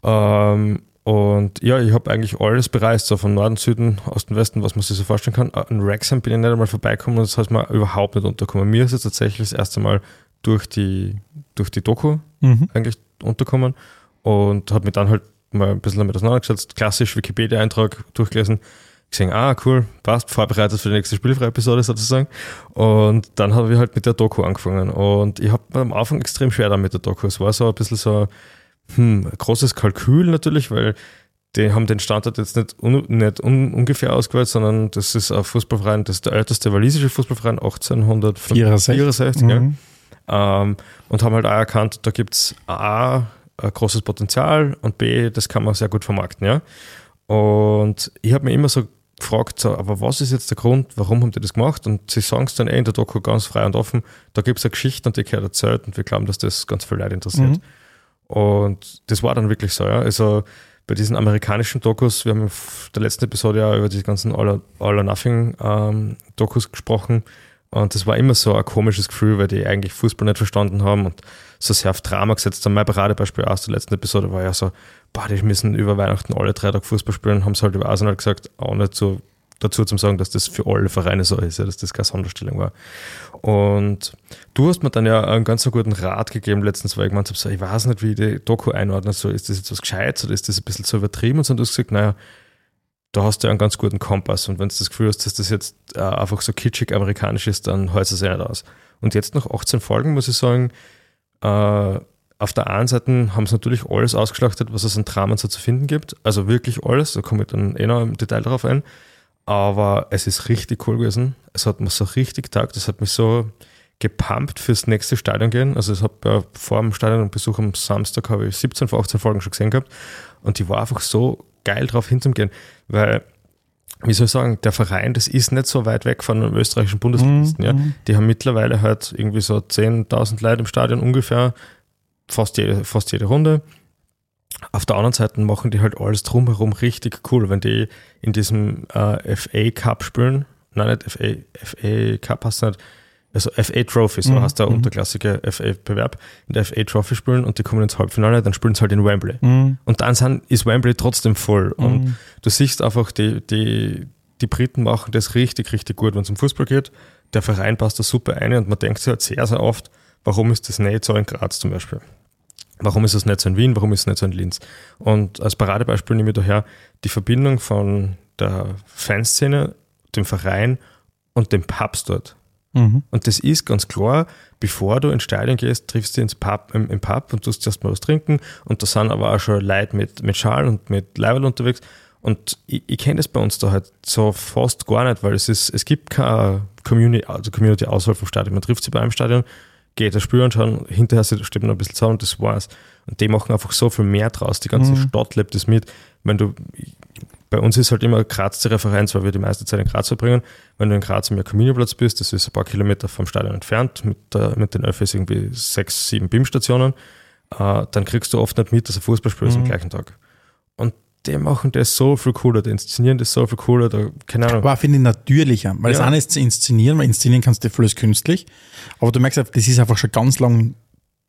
Speaker 2: Ähm, und ja, ich habe eigentlich alles bereist, so von Norden, Süden, Osten, Westen, was man sich so vorstellen kann. Äh, In Wrexham bin ich nicht einmal vorbeigekommen und das hat mir überhaupt nicht unterkommen. Mir ist es tatsächlich das erste Mal durch die, durch die Doku
Speaker 3: Mhm.
Speaker 2: eigentlich unterkommen und habe mich dann halt mal ein bisschen damit auseinandergesetzt, klassisch Wikipedia-Eintrag durchgelesen, gesehen, ah, cool, passt, vorbereitet für die nächste Spielfrei-Episode sozusagen. Und dann habe ich halt mit der Doku angefangen. Und ich habe am Anfang extrem schwer damit mit der Doku. Es war so ein bisschen so hm, ein großes Kalkül natürlich, weil die haben den Standort jetzt nicht, un, nicht un, ungefähr ausgewählt, sondern das ist ein Fußballverein, das ist der älteste walisische Fußballverein, 1864. ja
Speaker 3: Mhm.
Speaker 2: ähm, und haben halt auch erkannt, da gibt es A, ein großes Potenzial und B, das kann man sehr gut vermarkten. Ja? Und ich habe mir immer so gefragt, so, aber was ist jetzt der Grund, warum haben die das gemacht? Und sie sagen es dann eh in der Doku ganz frei und offen, da gibt es eine Geschichte und die gehört erzählt und wir glauben, dass das ganz viele Leute interessiert. Und das war dann wirklich so, ja. Also bei diesen amerikanischen Dokus, wir haben in der letzten Episode ja über die ganzen All or, All or Nothing ähm, Dokus gesprochen. Und das war immer so ein komisches Gefühl, weil die eigentlich Fußball nicht verstanden haben und so sehr auf Drama gesetzt haben. Mein Paradebeispiel aus der letzten Episode war ja so, boah, die müssen über Weihnachten alle drei Tage Fußball spielen, haben es halt über Arsenal gesagt, auch nicht dazu zu sagen, dass das für alle Vereine so ist, ja, dass das keine Sonderstellung war. Und du hast mir dann ja einen ganz so guten Rat gegeben letztens, weil ich gemeint habe, so, ich weiß nicht, wie ich die Doku einordne, so, ist das jetzt was Gescheites oder ist das ein bisschen zu übertrieben? Und so, und du hast gesagt, naja, da hast du ja einen ganz guten Kompass und wenn du das Gefühl hast, dass das jetzt äh, einfach so kitschig amerikanisch ist, dann hältst du es ja nicht aus. Und jetzt nach 18 Folgen muss ich sagen, äh, auf der einen Seite haben sie natürlich alles ausgeschlachtet, was es an Dramen so zu finden gibt. Also wirklich alles, da komme ich dann eh noch im Detail darauf ein. Aber es ist richtig cool gewesen. Es hat mir so richtig taugt. Es hat mich so gepumpt fürs nächste Stadion gehen. Also ich habe ja vor dem Stadionbesuch am Samstag habe ich 17 von 18 Folgen schon gesehen gehabt. Und die war einfach so geil drauf hinzugehen. Weil, wie soll ich sagen, der Verein, das ist nicht so weit weg von den österreichischen Bundesligisten. Ja. Die haben mittlerweile halt irgendwie so 10.000 Leute im Stadion ungefähr, fast jede, fast jede Runde. Auf der anderen Seite machen die halt alles drumherum richtig cool, wenn die in diesem äh, FA Cup spielen. Nein, nicht FA, FA Cup hast du nicht. Also FA Trophy, so heißt der unterklassige FA-Bewerb, in der FA Trophy spielen und die kommen ins Halbfinale, dann spielen sie halt in Wembley. Und dann sind, ist Wembley trotzdem voll. Und du siehst einfach, die, die, die Briten machen das richtig, richtig gut, wenn es um Fußball geht. Der Verein passt da super ein und man denkt sich halt sehr, sehr oft, warum ist das nicht so in Graz zum Beispiel? Warum ist es nicht so in Wien? Warum ist es nicht so in Linz? Und als Paradebeispiel nehme ich daher die Verbindung von der Fanszene, dem Verein und dem Pubs dort. Und das ist ganz klar, bevor du ins Stadion gehst, triffst du ins Pub, im, im Pub und tust erst mal was trinken. Und da sind aber auch schon Leute mit, mit Schal und mit Leibel unterwegs. Und ich, ich kenne das bei uns da halt so fast gar nicht, weil es ist, es gibt keine Community, also Community außerhalb vom Stadion. Man trifft sich bei einem Stadion, geht das Spiel anschauen, hinterher steht man ein bisschen zusammen und das war's. Und die machen einfach so viel mehr draus. Die ganze Stadt lebt das mit. Wenn du, bei uns ist halt immer Graz die Referenz, weil wir die meiste Zeit in Graz verbringen. Wenn du in Graz am Jakominiplatz bist, das ist ein paar Kilometer vom Stadion entfernt, mit, der, mit den Öffis irgendwie sechs, sieben BIM-Stationen, äh, dann kriegst du oft nicht mit, dass ein Fußballspiel ist am gleichen Tag. Und die machen das so viel cooler, die inszenieren das so viel cooler, da, keine Ahnung.
Speaker 3: Aber finde ich natürlicher, weil das
Speaker 2: Ja.
Speaker 3: eine ist zu inszenieren, weil inszenieren kannst du vieles künstlich, aber du merkst, einfach, das ist einfach schon ganz lang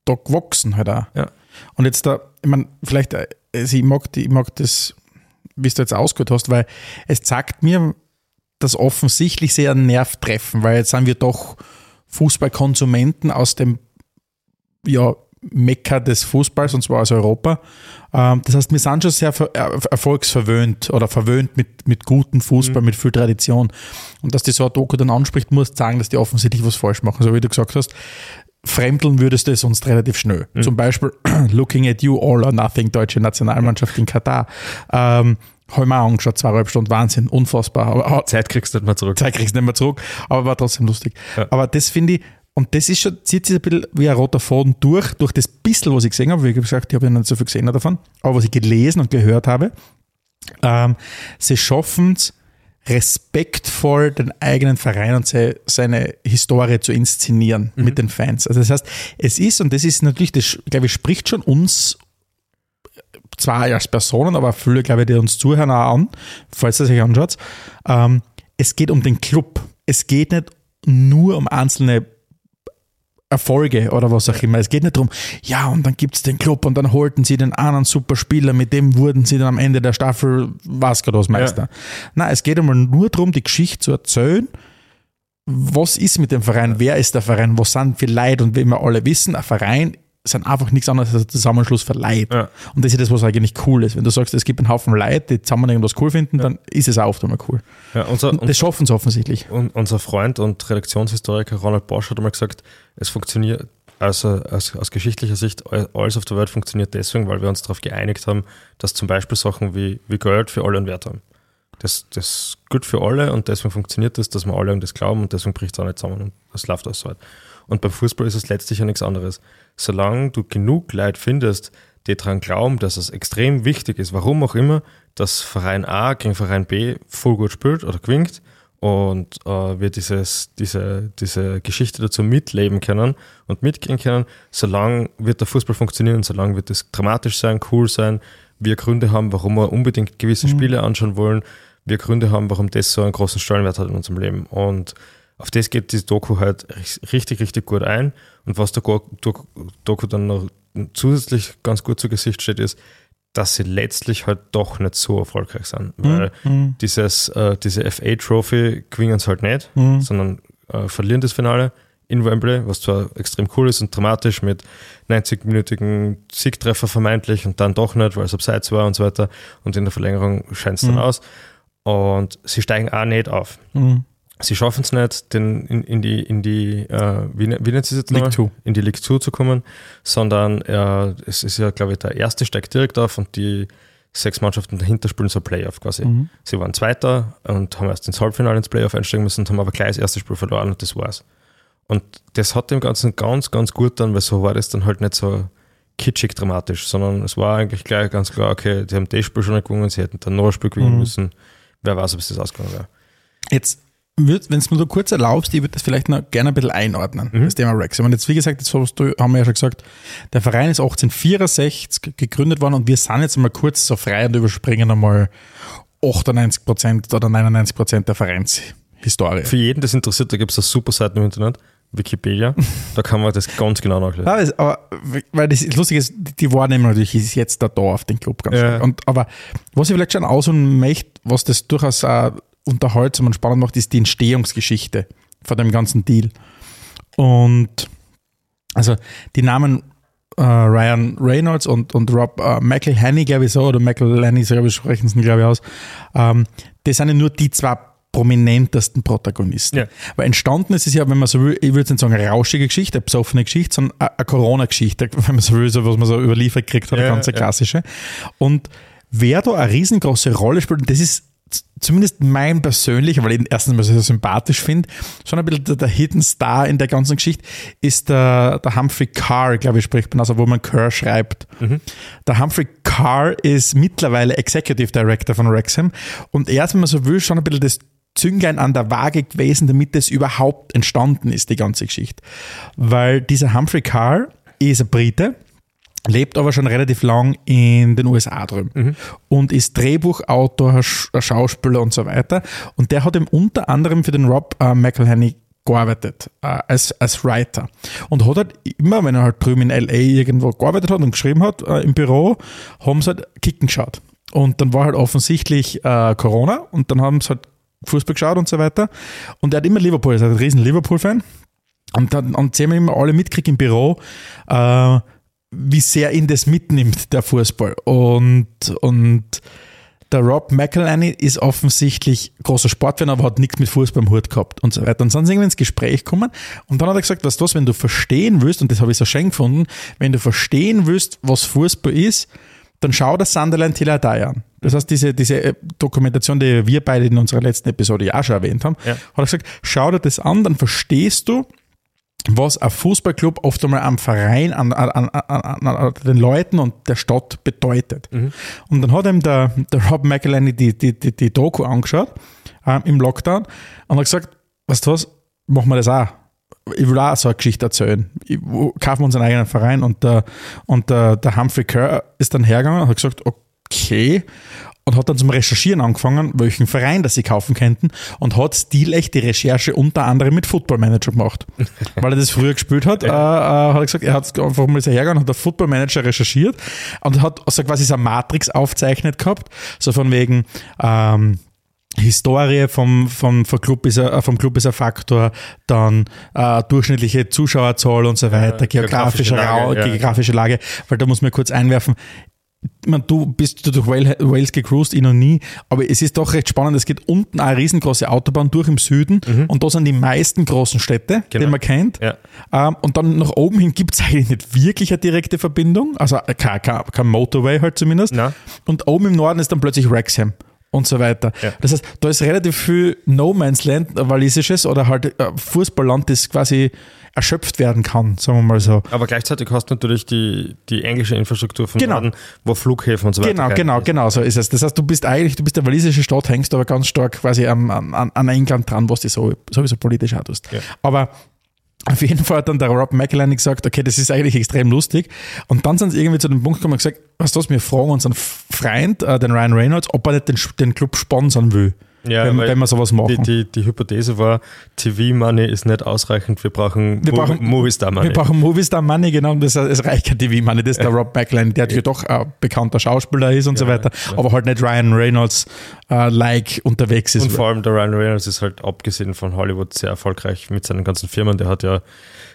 Speaker 3: da gewachsen halt auch.
Speaker 2: Ja.
Speaker 3: Und jetzt da, ich meine, vielleicht, äh, also ich mag, die, ich mag das, wie du jetzt ausgehört hast, weil es zeigt mir, dass offensichtlich sehr einen Nerv treffen, weil jetzt sind wir doch Fußballkonsumenten aus dem ja, Mekka des Fußballs, und zwar aus Europa. Ähm, das heißt, wir sind schon sehr er erfolgsverwöhnt oder verwöhnt mit, mit gutem Fußball, mit viel Tradition. Und dass die so ein Doku dann anspricht, muss sagen, dass die offensichtlich was falsch machen. So wie du gesagt hast, fremdeln würdest du es sonst relativ schnell. Zum Beispiel Looking at You, All or Nothing, deutsche Nationalmannschaft in Katar. Ähm, habe ich mir auch angeschaut, zweieinhalb Stunden Wahnsinn, unfassbar. Aber, aber
Speaker 2: Zeit kriegst du nicht mehr zurück.
Speaker 3: Zeit kriegst du nicht mehr zurück, aber war trotzdem lustig.
Speaker 2: Ja.
Speaker 3: Aber das finde ich, und das ist schon, zieht sich ein bisschen wie ein roter Faden durch, durch das bisschen, was ich gesehen habe. Wie gesagt, ich habe ja nicht so viel gesehen davon, aber was ich gelesen und gehört habe, ähm, sie schaffen es, respektvoll den eigenen Verein und se, seine Historie zu inszenieren mit den Fans. Also das heißt, es ist, und das ist natürlich, das, glaube ich, spricht schon uns zwar als Personen, aber viele, glaube ich, die uns zuhören auch an, falls ihr sich anschaut. Ähm, es geht um den Club. Es geht nicht nur um einzelne Erfolge oder was auch immer. Es geht nicht darum, ja, und dann gibt es den Club und dann holten sie den anderen Superspieler, mit dem wurden sie dann am Ende der Staffel Meister. Nein, es geht einmal nur darum, die Geschichte zu erzählen. Was ist mit dem Verein? Wer ist der Verein? Was sind für Leute? Und wie wir alle wissen, ein Verein sind einfach nichts anderes als ein Zusammenschluss für Leute.
Speaker 2: Ja.
Speaker 3: Und das ist das, was eigentlich cool ist. Wenn du sagst, es gibt einen Haufen Leute, die zusammen irgendwas cool finden, dann ist es auch oft einmal cool.
Speaker 2: Ja, unser,
Speaker 3: Und das schaffen sie offensichtlich.
Speaker 2: Un- unser Freund und Redaktionshistoriker Ronald Bosch hat einmal gesagt, es funktioniert, also aus, aus geschichtlicher Sicht, all- alles auf der Welt funktioniert deswegen, weil wir uns darauf geeinigt haben, dass zum Beispiel Sachen wie, wie Geld für alle einen Wert haben. Das, das ist gut für alle und deswegen funktioniert das, dass wir alle an das glauben und deswegen bricht es auch nicht zusammen und das läuft alles so weit. Und beim Fußball ist es letztlich ja nichts anderes. Solange du genug Leute findest, die daran glauben, dass es extrem wichtig ist, warum auch immer, dass Verein A gegen Verein B voll gut spielt oder gewinnt und äh, wir dieses, diese, diese Geschichte dazu mitleben können und mitgehen können, solange wird der Fußball funktionieren, solange wird es dramatisch sein, cool sein, wir Gründe haben, warum wir unbedingt gewisse Spiele anschauen wollen, wir Gründe haben, warum das so einen großen Stellenwert hat in unserem Leben. Und auf das geht diese Doku halt richtig, richtig gut ein. Und was der Doku dann noch zusätzlich ganz gut zu Gesicht steht, ist, dass sie letztlich halt doch nicht so erfolgreich sind. Weil dieses, äh, diese FA-Trophy gewinnen sie halt nicht, sondern äh, verlieren das Finale in Wembley, was zwar extrem cool ist und dramatisch mit 90-minütigen Siegtreffer vermeintlich und dann doch nicht, weil es abseits war und so weiter. Und in der Verlängerung scheint es dann aus. Und sie steigen auch nicht auf.
Speaker 3: Mhm.
Speaker 2: Sie schaffen es nicht, den, in, in die, in die äh, wie, ne- wie nennt sie es jetzt
Speaker 3: League? Two.
Speaker 2: In die League 2 zu kommen, sondern äh, es ist ja, glaube ich, der erste steigt direkt auf und die sechs Mannschaften dahinter spielen so Playoff quasi.
Speaker 3: Mhm.
Speaker 2: Sie waren Zweiter und haben erst ins Halbfinale ins Playoff einsteigen müssen und haben aber gleich das erste Spiel verloren und das war's. Und das hat dem Ganzen ganz, ganz gut dann, weil so war das dann halt nicht so kitschig dramatisch, sondern es war eigentlich gleich ganz klar, okay, die haben das Spiel schon nicht gewonnen, sie hätten dann noch ein Spiel gewinnen müssen. Wer weiß, ob es das ausgegangen wäre.
Speaker 3: Jetzt, wenn es mir so kurz erlaubst, ich würde das vielleicht noch gerne ein bisschen einordnen, das Thema Rex. Meine, jetzt, wie gesagt, jetzt haben wir ja schon gesagt, der Verein ist 1864 gegründet worden und wir sind jetzt mal kurz so frei und überspringen einmal 98% oder 99% der Vereinshistorie.
Speaker 2: Für jeden, das interessiert, da gibt es eine super Seite im Internet, Wikipedia, da kann man das ganz genau nachlesen.
Speaker 3: Ja, das, aber weil das Lustige ist, die Wahrnehmung natürlich ist jetzt da da auf den Club ganz
Speaker 2: Ja.
Speaker 3: stark. Und, aber was ich vielleicht schon ausholen möchte, was das durchaus auch unterhaltsam und spannend macht, ist die Entstehungsgeschichte von dem ganzen Deal. Und also die Namen äh, Ryan Reynolds und, und Rob äh, McElhenney, glaube ich so, oder McElhenney, so glaube ich, sprechen sie, glaube ich, aus. Ähm, das sind ja nur die zwei prominentesten Protagonisten.
Speaker 2: Ja.
Speaker 3: Weil entstanden ist es ja, wenn man so will, ich würde nicht sagen eine rauschige Geschichte, eine besoffene Geschichte, sondern eine eine Corona-Geschichte, wenn man so will, so was man so überliefert kriegt, hat, eine
Speaker 2: Ja,
Speaker 3: ganz
Speaker 2: ja.
Speaker 3: klassische. Und wer da eine riesengroße Rolle spielt, und das ist zumindest mein persönlicher, weil ich ihn erstens mal sehr sympathisch finde, schon ein bisschen der, der Hidden Star in der ganzen Geschichte, ist der, der Humphrey Carr, glaube ich, spricht man, also wo man Kerr schreibt. Der Humphrey Carr ist mittlerweile Executive Director von Wrexham und er ist, wenn man so will, schon ein bisschen das Zünglein an der Waage gewesen, damit das überhaupt entstanden ist, die ganze Geschichte. Weil dieser Humphrey Carr ist ein Brite, lebt aber schon relativ lang in den USA drüben und ist Drehbuchautor, Sch- Schauspieler und so weiter. Und der hat eben unter anderem für den Rob äh, McElhenney gearbeitet äh, als, als Writer und hat halt immer, wenn er halt drüben in L.A. irgendwo gearbeitet hat und geschrieben hat äh, im Büro, haben sie halt Kicken geschaut. Und dann war halt offensichtlich äh, Corona und dann haben sie halt Fußball geschaut und so weiter. Und er hat immer Liverpool, er ist ein riesen Liverpool-Fan. Und dann und sie haben immer alle mitgekriegt im Büro, äh, wie sehr ihn das mitnimmt, der Fußball. Und, und der Rob McElhenney ist offensichtlich großer Sportfan, aber hat nichts mit Fußball im Hut gehabt und so weiter. Und dann sind sie irgendwie ins Gespräch gekommen und dann hat er gesagt, was das, wenn du verstehen willst, und das habe ich so schön gefunden, wenn du verstehen willst, was Fußball ist, dann schau das Sunderland Till I Die an. Das heißt, diese, diese äh, Dokumentation, die wir beide in unserer letzten Episode ja auch schon erwähnt haben,
Speaker 2: Ja.
Speaker 3: hat er gesagt, schau dir das an, dann verstehst du, was ein Fußballclub oft einmal am Verein, an, an, an, an, den Leuten und der Stadt bedeutet. Und dann hat ihm der, der Rob McElhenney die, die, die, die Doku angeschaut ähm, im Lockdown und hat gesagt, weißt du was, machen wir das auch. Ich will auch so eine Geschichte erzählen. Ich, kaufen wir uns einen eigenen Verein und der, und der, der Humphrey Kerr ist dann hergegangen und hat gesagt, okay, und hat dann zum Recherchieren angefangen, welchen Verein das sie kaufen könnten und hat stilecht die Recherche unter anderem mit Football Manager gemacht. Weil er das früher gespielt hat, äh, äh, hat er gesagt, er hat einfach mal hergegangen, hat der Football Manager recherchiert und hat also quasi so eine Matrix aufzeichnet gehabt, so von wegen, ähm, Historie vom, vom, vom, Club ist ein, äh, vom Club ist ein Faktor, dann äh, durchschnittliche Zuschauerzahl und so weiter, geografische,
Speaker 2: geografische Lage,
Speaker 3: Lage,
Speaker 2: ja.
Speaker 3: geografische Lage, weil da muss man kurz einwerfen, man, du bist du durch Wales, gecruised, ich noch nie, aber es ist doch recht spannend. Es geht unten eine riesengroße Autobahn durch im Süden und da sind die meisten großen Städte, die
Speaker 2: Genau.
Speaker 3: man kennt.
Speaker 2: Ja.
Speaker 3: Ähm, und dann nach oben hin gibt es eigentlich nicht wirklich eine direkte Verbindung, also äh, kein, kein, kein Motorway halt zumindest.
Speaker 2: Na.
Speaker 3: Und oben im Norden ist dann plötzlich Wrexham und so weiter.
Speaker 2: Ja.
Speaker 3: Das heißt, da ist relativ viel No Man's Land, äh, walisisches oder halt äh, Fußballland, das quasi erschöpft werden kann, sagen wir mal so.
Speaker 2: Aber gleichzeitig hast du natürlich die, die englische Infrastruktur von
Speaker 3: Genau.
Speaker 2: Norden, wo Flughäfen und so weiter
Speaker 3: Genau, genau,
Speaker 2: ist.
Speaker 3: genau, so ist es. Das heißt, du bist eigentlich, du bist der walisische Stadt, hängst aber ganz stark quasi am, an, an England dran, was so, sowieso politisch auch tust.
Speaker 2: Ja.
Speaker 3: Aber auf jeden Fall hat dann der Rob McElhenney gesagt, okay, das ist eigentlich extrem lustig. Und dann sind sie irgendwie zu dem Punkt gekommen und gesagt, was das, wir fragen unseren Freund, äh, den Ryan Reynolds, ob er nicht den, den Club sponsern will,
Speaker 2: Ja,
Speaker 3: wenn, wenn wir sowas
Speaker 2: Die,
Speaker 3: machen.
Speaker 2: die, die Hypothese war, TV-Money ist nicht ausreichend, wir brauchen,
Speaker 3: Wir brauchen-
Speaker 2: Movistar-Money.
Speaker 3: Wir brauchen Movistar Money, genau, das, es reicht kein TV Money, das ist der Rob McElhenney, der ja doch ein bekannter Schauspieler ist und so weiter, aber halt nicht Ryan Reynolds äh, unterwegs ist.
Speaker 2: Und vor allem der Ryan Reynolds ist halt abgesehen von Hollywood sehr erfolgreich mit seinen ganzen Firmen. Der hat ja,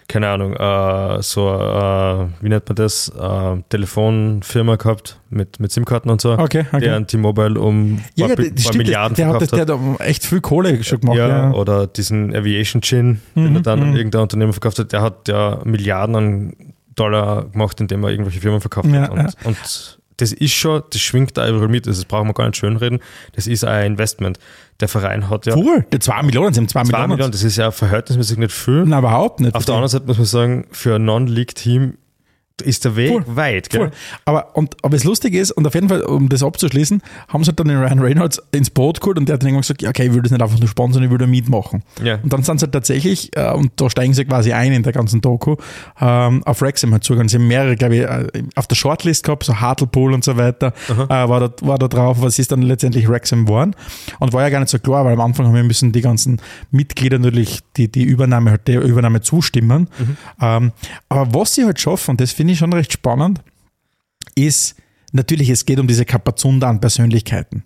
Speaker 2: keine Ahnung, äh, so, äh, wie nennt man das, äh, Telefonfirma gehabt mit, mit SIM-Karten und so.
Speaker 3: Okay, okay.
Speaker 2: Der an T-Mobile um
Speaker 3: ja,
Speaker 2: paar,
Speaker 3: ja,
Speaker 2: paar
Speaker 3: stimmt,
Speaker 2: Milliarden
Speaker 3: der, hat, das-
Speaker 2: verkauft
Speaker 3: der
Speaker 2: hat.
Speaker 3: echt viel Kohle schon gemacht.
Speaker 2: ja,
Speaker 3: Ja,
Speaker 2: oder diesen Aviation Gin, den er dann an irgendein Unternehmen verkauft hat, der hat ja Milliarden an Dollar gemacht, indem er irgendwelche Firmen verkauft hat. Und,
Speaker 3: ja.
Speaker 2: und das ist schon, das schwingt da überall mit, das brauchen wir gar nicht schönreden. Das ist ein Investment. Der Verein hat ja
Speaker 3: Cool, die 2 Millionen, sie haben 2
Speaker 2: 2
Speaker 3: Millionen.
Speaker 2: Millionen, das ist ja verhältnismäßig nicht viel.
Speaker 3: Nein, überhaupt nicht.
Speaker 2: Auf der anderen Seite muss man sagen, für ein Non-League-Team ist der Weg
Speaker 3: Voll.
Speaker 2: weit. Gell?
Speaker 3: Voll. Aber, und, aber das Lustige ist, und auf jeden Fall, um das abzuschließen, haben sie halt dann den Ryan Reynolds ins Boot geholt und der hat dann irgendwann gesagt, ja, okay, ich will das nicht einfach nur sponsern, ich will da mitmachen.
Speaker 2: Ja.
Speaker 3: Und dann sind sie halt tatsächlich, äh, und da steigen sie quasi ein in der ganzen Doku, ähm, auf Wrexham halt zugegangen. Sie haben mehrere, glaube ich, äh, auf der Shortlist gehabt, so Hartlepool und so weiter, äh, war, da, war da drauf, was ist dann letztendlich Wrexham geworden. Und war ja gar nicht so klar, weil am Anfang haben wir müssen die ganzen Mitglieder natürlich die, die Übernahme, halt der Übernahme zustimmen. Ähm, aber was sie halt schaffen, und das finde ich schon recht spannend, ist, natürlich, es geht um diese Kapazunda an Persönlichkeiten.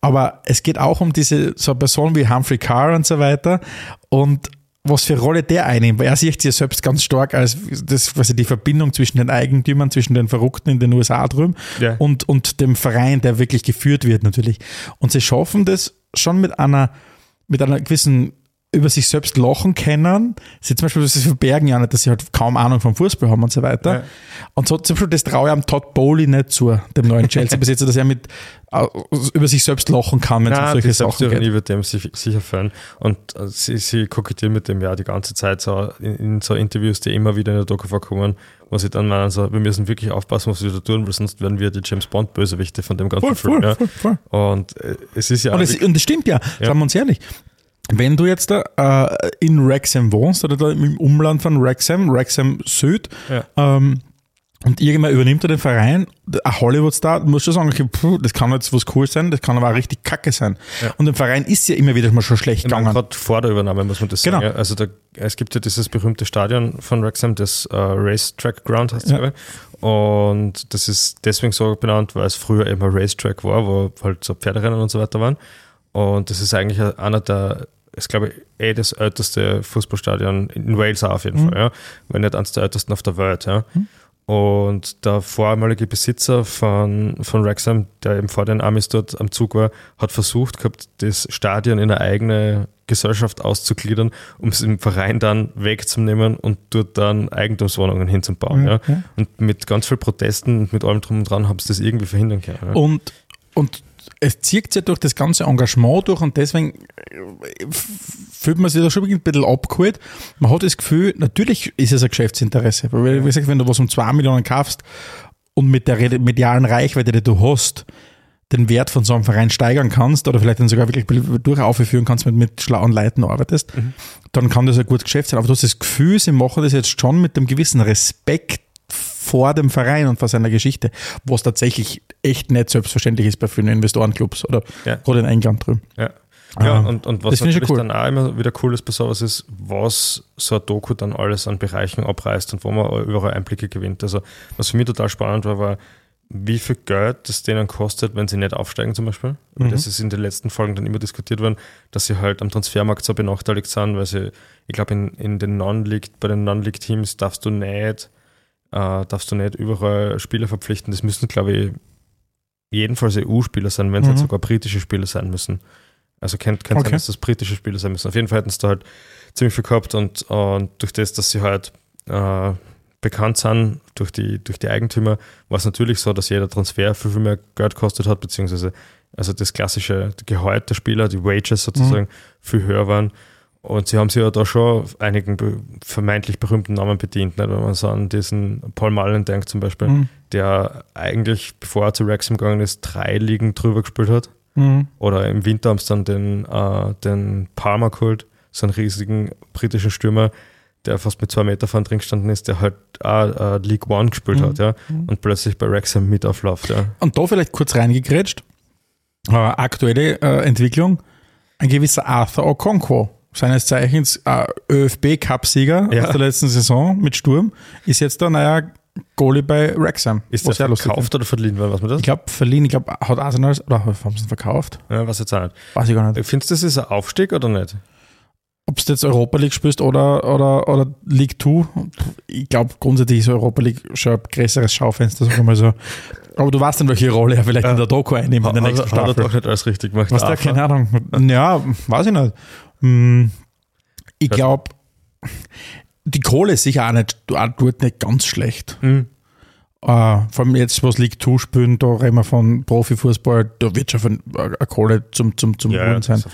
Speaker 3: Aber es geht auch um diese, so eine Person wie Humphrey Carr und so weiter. Und was für Rolle der einnimmt, er sieht sich selbst ganz stark als das, quasi die Verbindung zwischen den Eigentümern, zwischen den Verrückten in den USA drüben
Speaker 2: Ja.
Speaker 3: und, und dem Verein, der wirklich geführt wird natürlich. Und sie schaffen das schon mit einer mit einer gewissen über sich selbst lachen können. Sie zum Beispiel, sie verbergen ja nicht, dass sie halt kaum Ahnung vom Fußball haben und so weiter.
Speaker 2: Ja.
Speaker 3: Und so zum Beispiel, das traue ich am Todd Bowley nicht zu, dem neuen Chelsea-Besitzer, dass er mit äh, über sich selbst lachen kann, wenn es um solche
Speaker 2: die
Speaker 3: Sachen geht.
Speaker 2: wird dem sich- sicher fern. Und äh, sie, sie kokettieren mit dem ja die ganze Zeit so in, in so Interviews, die immer wieder in der Doku vorkommen, wo sie dann meinen, so, wir müssen wirklich aufpassen, was wir da tun, weil sonst werden wir die James Bond Bösewichte von dem ganzen
Speaker 3: Voll,
Speaker 2: Film.
Speaker 3: voll,
Speaker 2: ja.
Speaker 3: voll, voll.
Speaker 2: Und äh, es ist ja
Speaker 3: Und, es, und das stimmt ja, sagen wir uns ehrlich. Wenn du jetzt da, äh, in Wrexham wohnst oder da im Umland von Wrexham, Wrexham Süd,
Speaker 2: Ja.
Speaker 3: ähm, und irgendwann übernimmt er den Verein, ein Hollywood-Star, du musst schon sagen, okay, puh, das kann jetzt was cool sein, das kann aber auch richtig kacke sein.
Speaker 2: Ja.
Speaker 3: Und dem Verein ist ja immer wieder mal schon schlecht gegangen.
Speaker 2: gerade vor der Übernahme muss man das
Speaker 3: Genau.
Speaker 2: sagen. Ja. Also da, es gibt ja dieses berühmte Stadion von Wrexham, das äh, Racetrack Ground heißt es,
Speaker 3: Ja.
Speaker 2: ich. Und das ist deswegen so benannt, weil es früher ein Racetrack war, wo halt so Pferderennen und so weiter waren. Und das ist eigentlich einer der, ist glaube ich eh das älteste Fußballstadion in Wales auf jeden
Speaker 3: Mhm.
Speaker 2: Fall, ja. Wenn nicht eines der ältesten auf der Welt, ja. Und der vormalige Besitzer von, von Wrexham, der eben vor den Amis dort am Zug war, hat versucht gehabt, das Stadion in eine eigene Gesellschaft auszugliedern, um es im Verein dann wegzunehmen und dort dann Eigentumswohnungen hinzubauen.
Speaker 3: Ja,
Speaker 2: ja. Und mit ganz viel Protesten und mit allem drum und dran haben sie das irgendwie verhindern können. Ja.
Speaker 3: Und, und es zieht sich durch das ganze Engagement durch und deswegen äh, fühlt man sich da schon ein bisschen abgeholt. Man hat das Gefühl, natürlich ist es ein Geschäftsinteresse. Weil, wie gesagt, wenn du was um 2 Millionen kaufst und mit der medialen Reichweite, die du hast, den Wert von so einem Verein steigern kannst oder vielleicht dann sogar wirklich durchaufführen kannst, mit, mit schlauen Leuten arbeitest, dann kann das ein gutes Geschäft sein. Aber du hast das Gefühl, sie machen das jetzt schon mit einem gewissen Respekt vor dem Verein und vor seiner Geschichte, was tatsächlich echt nicht selbstverständlich ist bei vielen Investorenclubs oder
Speaker 2: Ja.
Speaker 3: gerade in England drüben.
Speaker 2: Ja. Ja,
Speaker 3: Ah,
Speaker 2: und, und was natürlich
Speaker 3: cool.
Speaker 2: dann auch immer wieder cool ist bei sowas ist, was so ein Doku dann alles an Bereichen abreißt und wo man überall Einblicke gewinnt. Also was für mich total spannend war, war, wie viel Geld das denen kostet, wenn sie nicht aufsteigen zum Beispiel.
Speaker 3: Mhm.
Speaker 2: Das ist in den letzten Folgen dann immer diskutiert worden, dass sie halt am Transfermarkt so benachteiligt sind, weil sie, ich glaube, in, in den Non-League, bei den Non-League-Teams darfst du nicht, äh, darfst du nicht überall Spieler verpflichten. Das müssen, glaube ich, jedenfalls EU-Spieler sein, wenn es
Speaker 3: Mhm.
Speaker 2: nicht sogar britische Spieler sein müssen. Also könnte könnte
Speaker 3: Okay.
Speaker 2: sein, dass das britische Spieler sein müssen. Auf jeden Fall hätten sie da halt ziemlich viel gehabt und, und durch das, dass sie halt äh, bekannt sind durch die, durch die Eigentümer, war es natürlich so, dass jeder Transfer viel, viel mehr Geld kostet hat, beziehungsweise also das klassische Gehalt der Spieler, die Wages sozusagen, viel höher waren. Und sie haben sich ja da schon einigen vermeintlich berühmten Namen bedient, nicht? wenn man so an diesen Paul Mullen denkt zum Beispiel,
Speaker 3: Mhm.
Speaker 2: der eigentlich, bevor er zu Wrexham gegangen ist, drei Ligen drüber gespielt hat.
Speaker 3: Mhm.
Speaker 2: Oder im Winter haben sie dann den, äh, den Palmer geholt, so einen riesigen britischen Stürmer, der fast mit zwei Meter vorn drin gestanden ist, der halt auch äh, League One gespielt
Speaker 3: Mhm.
Speaker 2: hat, ja. Und plötzlich bei Wrexham mit aufläuft, ja.
Speaker 3: Und da vielleicht kurz reingegrätscht, äh, aktuelle äh, Entwicklung, ein gewisser Arthur Okonkwo, seines Zeichens äh, ÖFB-Cup-Sieger
Speaker 2: Ja.
Speaker 3: aus der letzten Saison mit Sturm, ist jetzt der neuer Goalie bei Wrexham.
Speaker 2: Ist der verkauft oder verliehen was man das?
Speaker 3: Ich glaube, verliehen, ich glaube, hat Arsenal, oder haben sie ihn verkauft?
Speaker 2: Ja, was jetzt auch nicht.
Speaker 3: Weiß ich gar nicht.
Speaker 2: Findest du, das ist ein Aufstieg oder nicht?
Speaker 3: Ob du jetzt Europa League spielst oder, oder, oder League 2, ich glaube grundsätzlich ist Europa League schon ein größeres Schaufenster, sagen wir mal so. Aber du weißt dann, welche Rolle er vielleicht in der Doku einnimmt in der nächsten
Speaker 2: hat, hat er
Speaker 3: Staffel.
Speaker 2: doch nicht alles richtig gemacht.
Speaker 3: Was der, keine Ahnung. Ja, weiß ich nicht. Hm, Ich glaube, die Kohle ist sicher auch nicht, auch dort nicht ganz schlecht.
Speaker 2: Hm.
Speaker 3: Äh, vor allem jetzt, was League 2 spielen, da reden wir von Profifußball, da wird schon von, äh, eine Kohle zum, zum, zum
Speaker 2: Ja,
Speaker 3: Holen
Speaker 2: das
Speaker 3: sein.
Speaker 2: ist.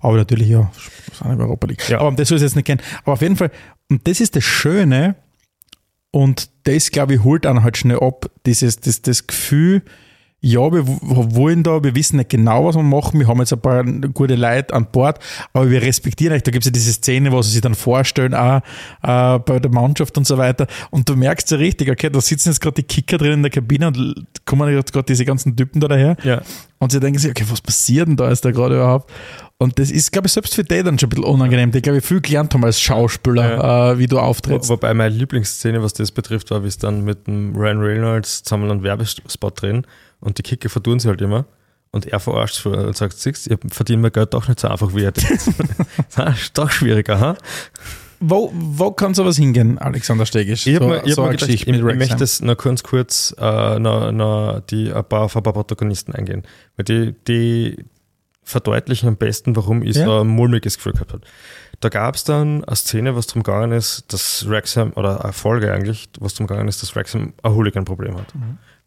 Speaker 3: Aber natürlich, ja, sind in Europa League.
Speaker 2: Ja.
Speaker 3: Aber das soll ich jetzt nicht kennen. Aber auf jeden Fall, und das ist das Schöne, und das, glaube ich, holt dann halt schnell ab, dieses, das, das Gefühl, ja, wir wollen da, wir wissen nicht genau, was wir machen, wir haben jetzt ein paar gute Leute an Bord, aber wir respektieren euch. Da gibt es ja diese Szene, wo sie sich dann vorstellen, auch äh, bei der Mannschaft und so weiter. Und du merkst ja richtig, okay, da sitzen jetzt gerade die Kicker drin in der Kabine und kommen jetzt gerade diese ganzen Typen da daher.
Speaker 2: Ja.
Speaker 3: Und sie denken sich, okay, was passiert denn da jetzt da gerade überhaupt? Und das ist, glaube ich, selbst für die dann schon ein bisschen unangenehm, die, glaube ich, viel gelernt haben als Schauspieler, äh, wie du
Speaker 2: Wo,
Speaker 3: auftrittst.
Speaker 2: wobei meine Lieblingsszene, was das betrifft, war, wie es dann mit dem Ryan Reynolds zusammen einen Werbespot drehen und die Kicker verdun sie halt immer. Und er verarscht und sagt, siehst ich verdiene mein Geld doch nicht so einfach wie er. das ist doch schwieriger, ha?
Speaker 3: Wo, wo kann sowas hingehen, Alexander Stegisch?
Speaker 2: Ich habe
Speaker 3: so,
Speaker 2: mir, ich hab
Speaker 3: so
Speaker 2: mir
Speaker 3: eine
Speaker 2: gedacht, ich, ich möchte noch ganz kurz äh, noch, noch die, ein paar, auf ein paar Protagonisten eingehen. Weil die, die, verdeutlichen am besten, warum ich
Speaker 3: Ja.
Speaker 2: so ein mulmiges Gefühl gehabt habe. Da gab es dann eine Szene, was darum gegangen ist, dass Wrexham, oder eine Folge eigentlich, was darum gegangen ist, dass Wrexham ein Hooligan-Problem hat.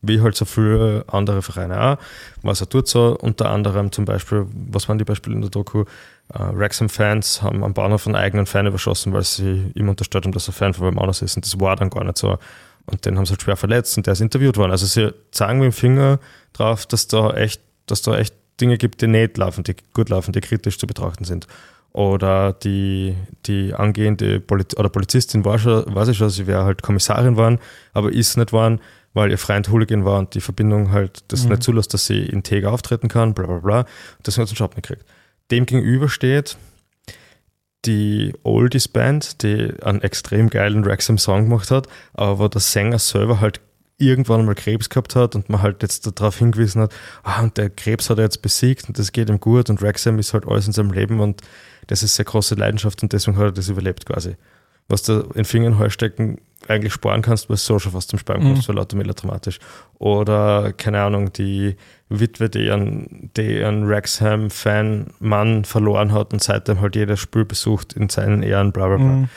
Speaker 2: Wie halt so viele andere Vereine auch. Was er tut so, unter anderem zum Beispiel, was waren die Beispiele in der Doku? Äh, Wrexham-Fans haben am Bahnhof einen eigenen Fan überschossen, weil sie ihm unterstellt haben, dass er Fan von wem anders ist. Und das war dann gar nicht so. Und den haben sie halt schwer verletzt und der ist interviewt worden. Also sie zeigen mit dem Finger drauf, dass da echt, dass da echt Dinge gibt, die nicht laufen, die gut laufen, die kritisch zu betrachten sind. Oder die, die angehende Poliz oder Polizistin war schon, weiß ich schon, sie wäre halt Kommissarin waren, aber ist nicht waren, weil ihr Freund Hooligan war und die Verbindung halt das nicht zulässt, dass sie integer auftreten kann, bla bla bla. Und deswegen hat sie einen Job nicht gekriegt. Dem gegenüber steht die Oldies Band, die einen extrem geilen Wrexham-Song gemacht hat, aber wo der Sänger selber halt irgendwann mal Krebs gehabt hat und man halt jetzt darauf hingewiesen hat, ah, und der Krebs hat er jetzt besiegt und das geht ihm gut und Wrexham ist halt alles in seinem Leben und das ist sehr große Leidenschaft und deswegen hat er das überlebt quasi. Was du in Fingern stecken eigentlich sparen kannst, weil du so schon fast zum Sparen kommst, so lauter melodramatisch. Oder, keine Ahnung, die Witwe, die ihren, die ihren Wrexham-Fan Mann verloren hat und seitdem halt jedes Spiel besucht in seinen Ehren, bla bla bla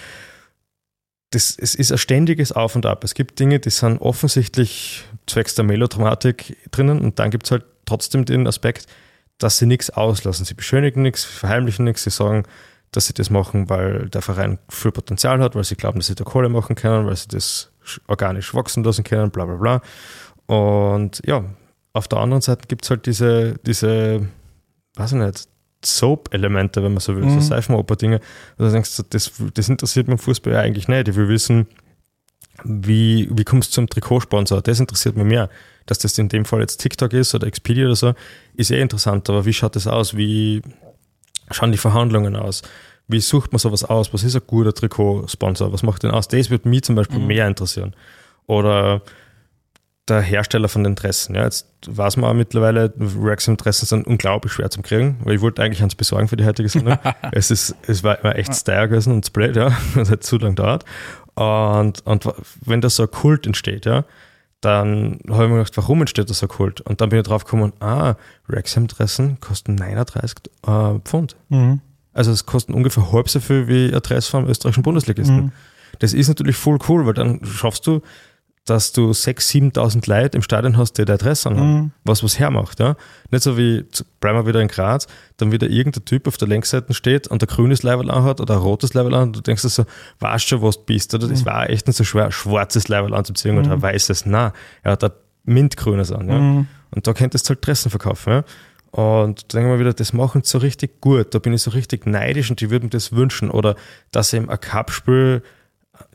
Speaker 2: das, es ist ein ständiges Auf und Ab. Es gibt Dinge, die sind offensichtlich zwecks der Melodramatik drinnen und dann gibt es halt trotzdem den Aspekt, dass sie nichts auslassen. Sie beschönigen nichts, verheimlichen nichts, sie sagen, dass sie das machen, weil der Verein viel Potenzial hat, weil sie glauben, dass sie da Kohle machen können, weil sie das sch- organisch wachsen lassen können, bla bla bla. Und ja, auf der anderen Seite gibt es halt diese, diese, weiß ich nicht, Soap-Elemente, wenn man so will,
Speaker 3: Mhm.
Speaker 2: so Seifenoper-Dinge. Du denkst, so, das, das interessiert mich im Fußball ja eigentlich nicht. Ich will wissen, wie, wie kommst du zum Trikotsponsor? Das interessiert mich mehr. Dass das in dem Fall jetzt TikTok ist oder Expedia oder so, ist eh interessant. Aber wie schaut das aus? Wie schauen die Verhandlungen aus? Wie sucht man sowas aus? Was ist ein guter Trikotsponsor? Was macht den aus? Das würde mich zum Beispiel mehr interessieren. Oder der Hersteller von den Dressen. Ja, jetzt weiß man auch mittlerweile, Wrexham-Dressen sind unglaublich schwer zu kriegen, weil ich wollte eigentlich eins besorgen für die heutige Sendung. es, ist, es war immer echt Style gewesen und Split, ja, das hat zu lang dauert. Und, und wenn da so ein Kult entsteht, ja, dann habe ich mir gedacht, warum entsteht da so Kult? Und dann bin ich drauf gekommen, ah, Wrexham-Dressen kosten 39 äh, Pfund.
Speaker 3: Mhm.
Speaker 2: Also es kosten ungefähr halb so viel wie ein Dress vom österreichischen Bundesligisten. Das ist natürlich voll cool, weil dann schaffst du, dass du 6.000, 7.000 Leute im Stadion hast, die der Dress anhaben, was was hermacht. Ja? Nicht so wie, bleiben wir wieder in Graz, dann wieder irgendein Typ auf der Längsseite steht und ein grünes Level anhat oder ein rotes Level an und du denkst dir so, weißt schon, was du bist. Oder das war echt nicht so schwer, ein schwarzes Level anzuziehen oder ein weißes. Nein, er hat ein mintgrünes an. Ja? Und da könntest du halt Dressen verkaufen. Ja? Und da denken wir wieder, das machen sie so richtig gut. Da bin ich so richtig neidisch und ich würde mir das wünschen. Oder dass eben ein Cup-Spiel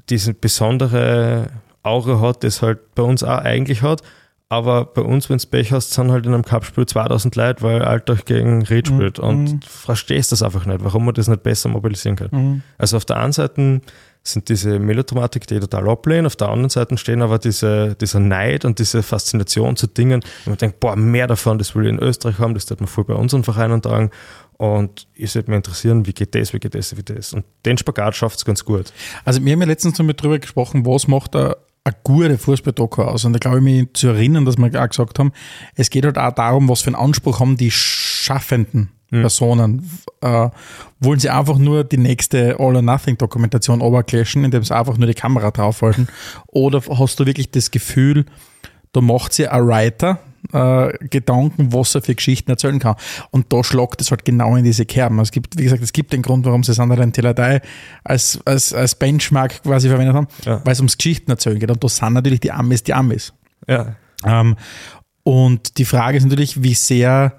Speaker 2: diese besondere Aura hat, das halt bei uns auch eigentlich hat. Aber bei uns, wenn du Pech hast, sind halt in einem Cup-Spiel 2000 Leute, weil Alltag gegen Ried spielt. Und verstehst das einfach nicht, warum man das nicht besser mobilisieren kann. Also auf der einen Seite sind diese Melodramatik, die total ablehnen, auf der anderen Seite stehen aber diese, dieser Neid und diese Faszination zu Dingen, wo man denkt, boah, mehr davon, das will ich in Österreich haben, das tut man voll bei unseren Vereinen tragen. Und ich würde mich interessieren, wie geht das, wie geht das, wie geht das. Und den Spagat schafft es ganz gut.
Speaker 3: Also wir haben ja letztens damit drüber gesprochen, was macht eine, eine gute Fußball-Doku aus. Und da glaube ich mich zu erinnern, dass wir auch gesagt haben, es geht halt auch darum, was für einen Anspruch haben die schaffenden Personen. Äh, wollen sie einfach nur die nächste All-or-Nothing-Dokumentation oberklatschen, indem sie einfach nur die Kamera draufhalten? Oder hast du wirklich das Gefühl, da macht sie ein Writer äh, Gedanken, was er für Geschichten erzählen kann. Und da schlagt es halt genau in diese Kerben. Es gibt, wie gesagt, es gibt den Grund, warum sie Sandra Teladei als, als, als Benchmark quasi verwendet haben,
Speaker 2: Ja.
Speaker 3: weil es ums Geschichten erzählen geht. Und da sind natürlich die Amis die Amis.
Speaker 2: Ja,
Speaker 3: Ähm, und die Frage ist natürlich, wie sehr,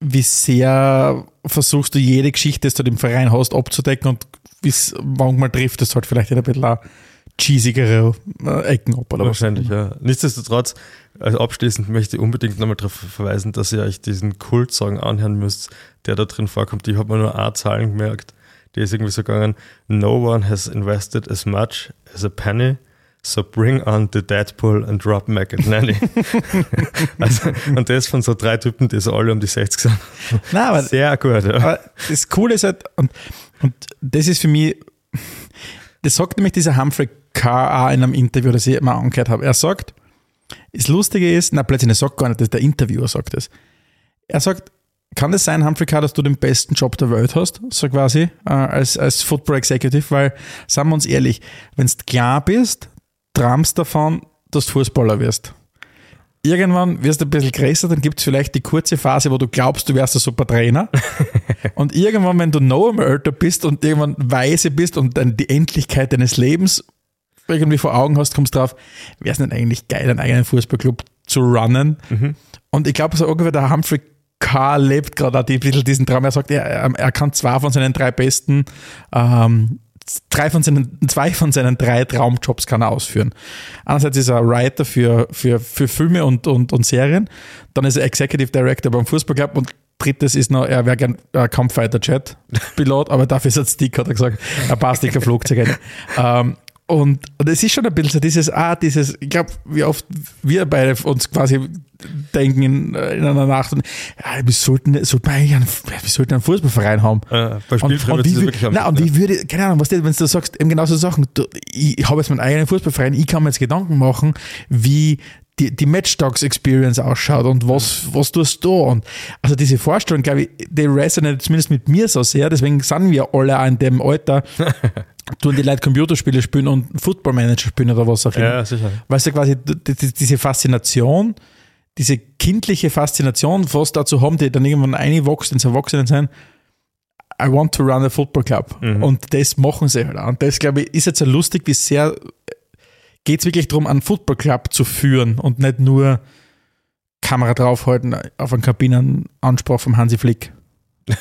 Speaker 3: wie sehr versuchst du jede Geschichte, die du im Verein hast, abzudecken und bis manchmal trifft es halt vielleicht ein bisschen auch cheesigere äh, Ecken ab oder was.
Speaker 2: wahrscheinlich, ja. Nichtsdestotrotz, also abschließend möchte ich unbedingt nochmal darauf verweisen, dass ihr euch diesen Kult-Song anhören müsst, der da drin vorkommt. Ich habe mir nur eine Zahlen gemerkt. Die ist irgendwie so gegangen, no one has invested as much as a penny, so bring on the Deadpool and drop McAtlaney. also, und das von so drei Typen, die so alle um die 60 sind.
Speaker 3: Nein, aber
Speaker 2: Sehr gut, ja.
Speaker 3: Aber das Coole ist halt, und, und das ist für mich, das sagt nämlich dieser Humphrey Auch in einem Interview, das ich mal angehört habe. Er sagt, das Lustige ist, na plötzlich, er sagt gar nicht, das der Interviewer sagt das. Er sagt, kann es sein, Humphrey Carr, dass du den besten Job der Welt hast, so quasi, äh, als, als Football Executive? Weil, sagen wir uns ehrlich, wenn du klar bist, träumst davon, dass du Fußballer wirst. Irgendwann wirst du ein bisschen größer, dann gibt es vielleicht die kurze Phase, wo du glaubst, du wärst ein super Trainer. und irgendwann, wenn du noch einmal älter bist und irgendwann weise bist und dann die Endlichkeit deines Lebens irgendwie vor Augen hast, kommst du drauf, wäre es nicht eigentlich geil, einen eigenen Fußballclub zu runnen? Und ich glaube, so ungefähr der Humphrey Carr lebt gerade ein bisschen diesen Traum. Er sagt, er, er kann zwei von seinen drei besten, ähm, drei von seinen, zwei von seinen drei Traumjobs kann er ausführen. Einerseits ist er Writer für, für, für Filme und, und, und Serien, dann ist er Executive Director beim Fußballclub und drittes ist noch, er wäre gern äh, Kampffighter Jet Pilot, aber dafür ist er Stick, hat er gesagt. Er passt nicht kein Flugzeug rein. Ähm, und, und es ist schon ein bisschen so dieses, ah, dieses, ich glaube, wie oft wir beide uns quasi denken in, in einer Nacht, und, ja, wir sollten, sollten wir eigentlich einen, wir sollten einen Fußballverein haben.
Speaker 2: Äh, bei
Speaker 3: und,
Speaker 2: wird
Speaker 3: wie,
Speaker 2: wirklich am
Speaker 3: nein, und wie würde, keine Ahnung, was du, wenn du sagst, eben genau so Sachen, du, ich, ich habe jetzt meinen eigenen Fußballverein, ich kann mir jetzt Gedanken machen, wie die, die Matchdogs-Experience ausschaut und was, was tust du da? Und also diese Vorstellung, glaube ich, die resoniert zumindest mit mir so sehr, deswegen sind wir alle auch in dem Alter, tun die Leute Computerspiele spielen und Football Manager spielen oder was auch immer.
Speaker 2: Ja, sicher.
Speaker 3: Weißt du, quasi diese Faszination, diese kindliche Faszination, was dazu haben, die dann irgendwann einwächst ins Erwachsenensein, I want to run a football club. Und das machen sie halt auch. Und das, glaube ich, ist jetzt so lustig, wie sehr geht es wirklich darum, einen Football Club zu führen und nicht nur Kamera draufhalten auf einen Kabinenanspruch vom Hansi Flick.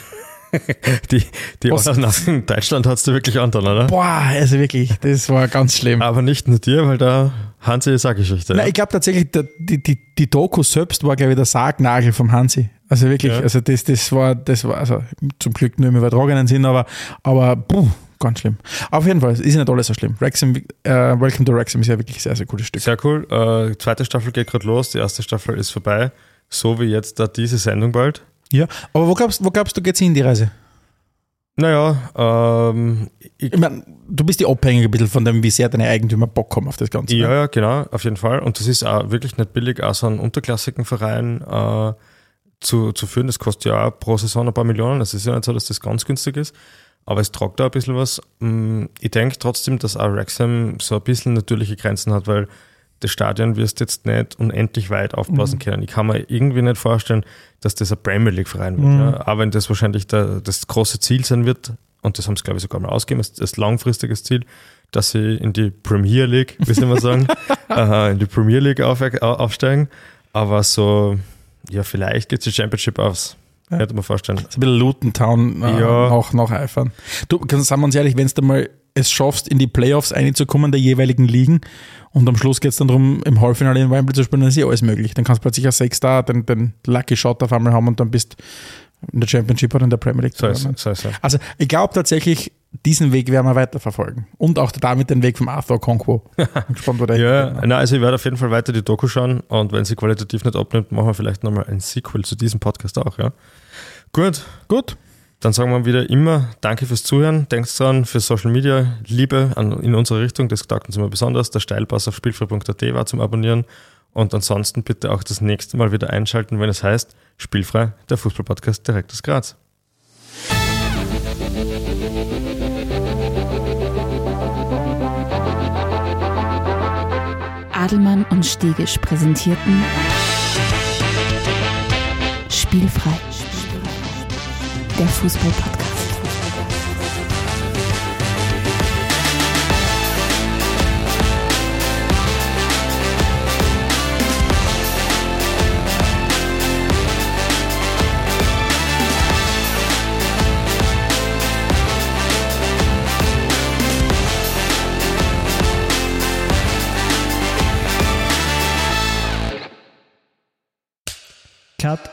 Speaker 2: Die, die Ordnung in Deutschland hat es dir wirklich angetan, oder?
Speaker 3: Boah, also wirklich, das war ganz schlimm.
Speaker 2: Aber nicht nur dir, weil da Hansi ist eine Geschichte.
Speaker 3: Nein,
Speaker 2: ja.
Speaker 3: ich glaube tatsächlich, der, die, die, die Doku selbst war, glaube ich, der Sargnagel vom Hansi. Also wirklich,
Speaker 2: Ja.
Speaker 3: also das, das war, das war, also zum Glück nur im übertragenen Sinn, aber, aber puh, ganz schlimm. Auf jeden Fall, es ist nicht alles so schlimm. Wrexham, äh, Welcome to Wrexham ist ja wirklich ein sehr, sehr cooles Stück.
Speaker 2: Sehr cool. Äh, zweite Staffel geht gerade los, die erste Staffel ist vorbei. So wie jetzt da diese Sendung bald.
Speaker 3: Ja, aber wo glaubst, wo glaubst du, geht's hin, die Reise?
Speaker 2: Naja, ähm, ich,
Speaker 3: Ich meine, du bist ja abhängig ein bisschen von dem, wie sehr deine Eigentümer Bock haben auf das Ganze.
Speaker 2: ja,
Speaker 3: ne?
Speaker 2: ja, genau, auf jeden Fall. Und das ist auch wirklich nicht billig, auch so einen unterklassigen Verein äh, zu, zu führen. Das kostet ja auch pro Saison ein paar Millionen. Es ist ja nicht so, dass das ganz günstig ist. Aber es tragt da ein bisschen was. Mm, Ich denke trotzdem, dass auch Wrexham so ein bisschen natürliche Grenzen hat, weil das Stadion wirst jetzt nicht unendlich weit aufblasen können. Ich kann mir irgendwie nicht vorstellen, dass das ein Premier League-Verein wird. Ja. Aber wenn das wahrscheinlich der, das große Ziel sein wird, und das haben sie, glaube ich, sogar mal ausgegeben, das, das langfristiges Ziel, dass sie in die Premier League, wie soll man sagen, äh, in die Premier League auf, au- aufsteigen. Aber so, ja, vielleicht geht die Championship aus.
Speaker 3: Ja.
Speaker 2: Könnte man vorstellen.
Speaker 3: So ein bisschen Luton Town äh,
Speaker 2: Ja.
Speaker 3: nach, nacheifern. Du, kannst- sagen wir uns ehrlich, wenn du mal es schaffst, in die Playoffs einzukommen der jeweiligen Ligen und am Schluss geht es dann darum, im Halbfinale in Wembley zu spielen, dann ist ja alles möglich. Dann kannst du plötzlich als Sechster den, den Lucky Shot auf einmal haben und dann bist in der Championship oder in der Premier League.
Speaker 2: So ist, so ist, so.
Speaker 3: Also ich glaube tatsächlich, diesen Weg werden wir weiterverfolgen. Und auch damit den Weg vom Arthur Conquo. Bin gespannt, wo der
Speaker 2: Ja,
Speaker 3: hingeht.
Speaker 2: na, also ich werde auf jeden Fall weiter die Doku schauen und wenn sie qualitativ nicht abnimmt, machen wir vielleicht nochmal ein Sequel zu diesem Podcast auch, ja. Gut,
Speaker 3: Gut.
Speaker 2: Dann sagen wir wieder immer Danke fürs Zuhören. Denkt dran, für Social Media Liebe an, in unsere Richtung, das taugt uns immer besonders. Der Steilpass auf spielfrei.at war zum Abonnieren. Und ansonsten bitte auch das nächste Mal wieder einschalten, wenn es heißt Spielfrei, der Fußballpodcast direkt aus Graz.
Speaker 1: Adelmann und Stegisch präsentierten Spielfrei. Der Fußball-Podcast.
Speaker 5: Cut.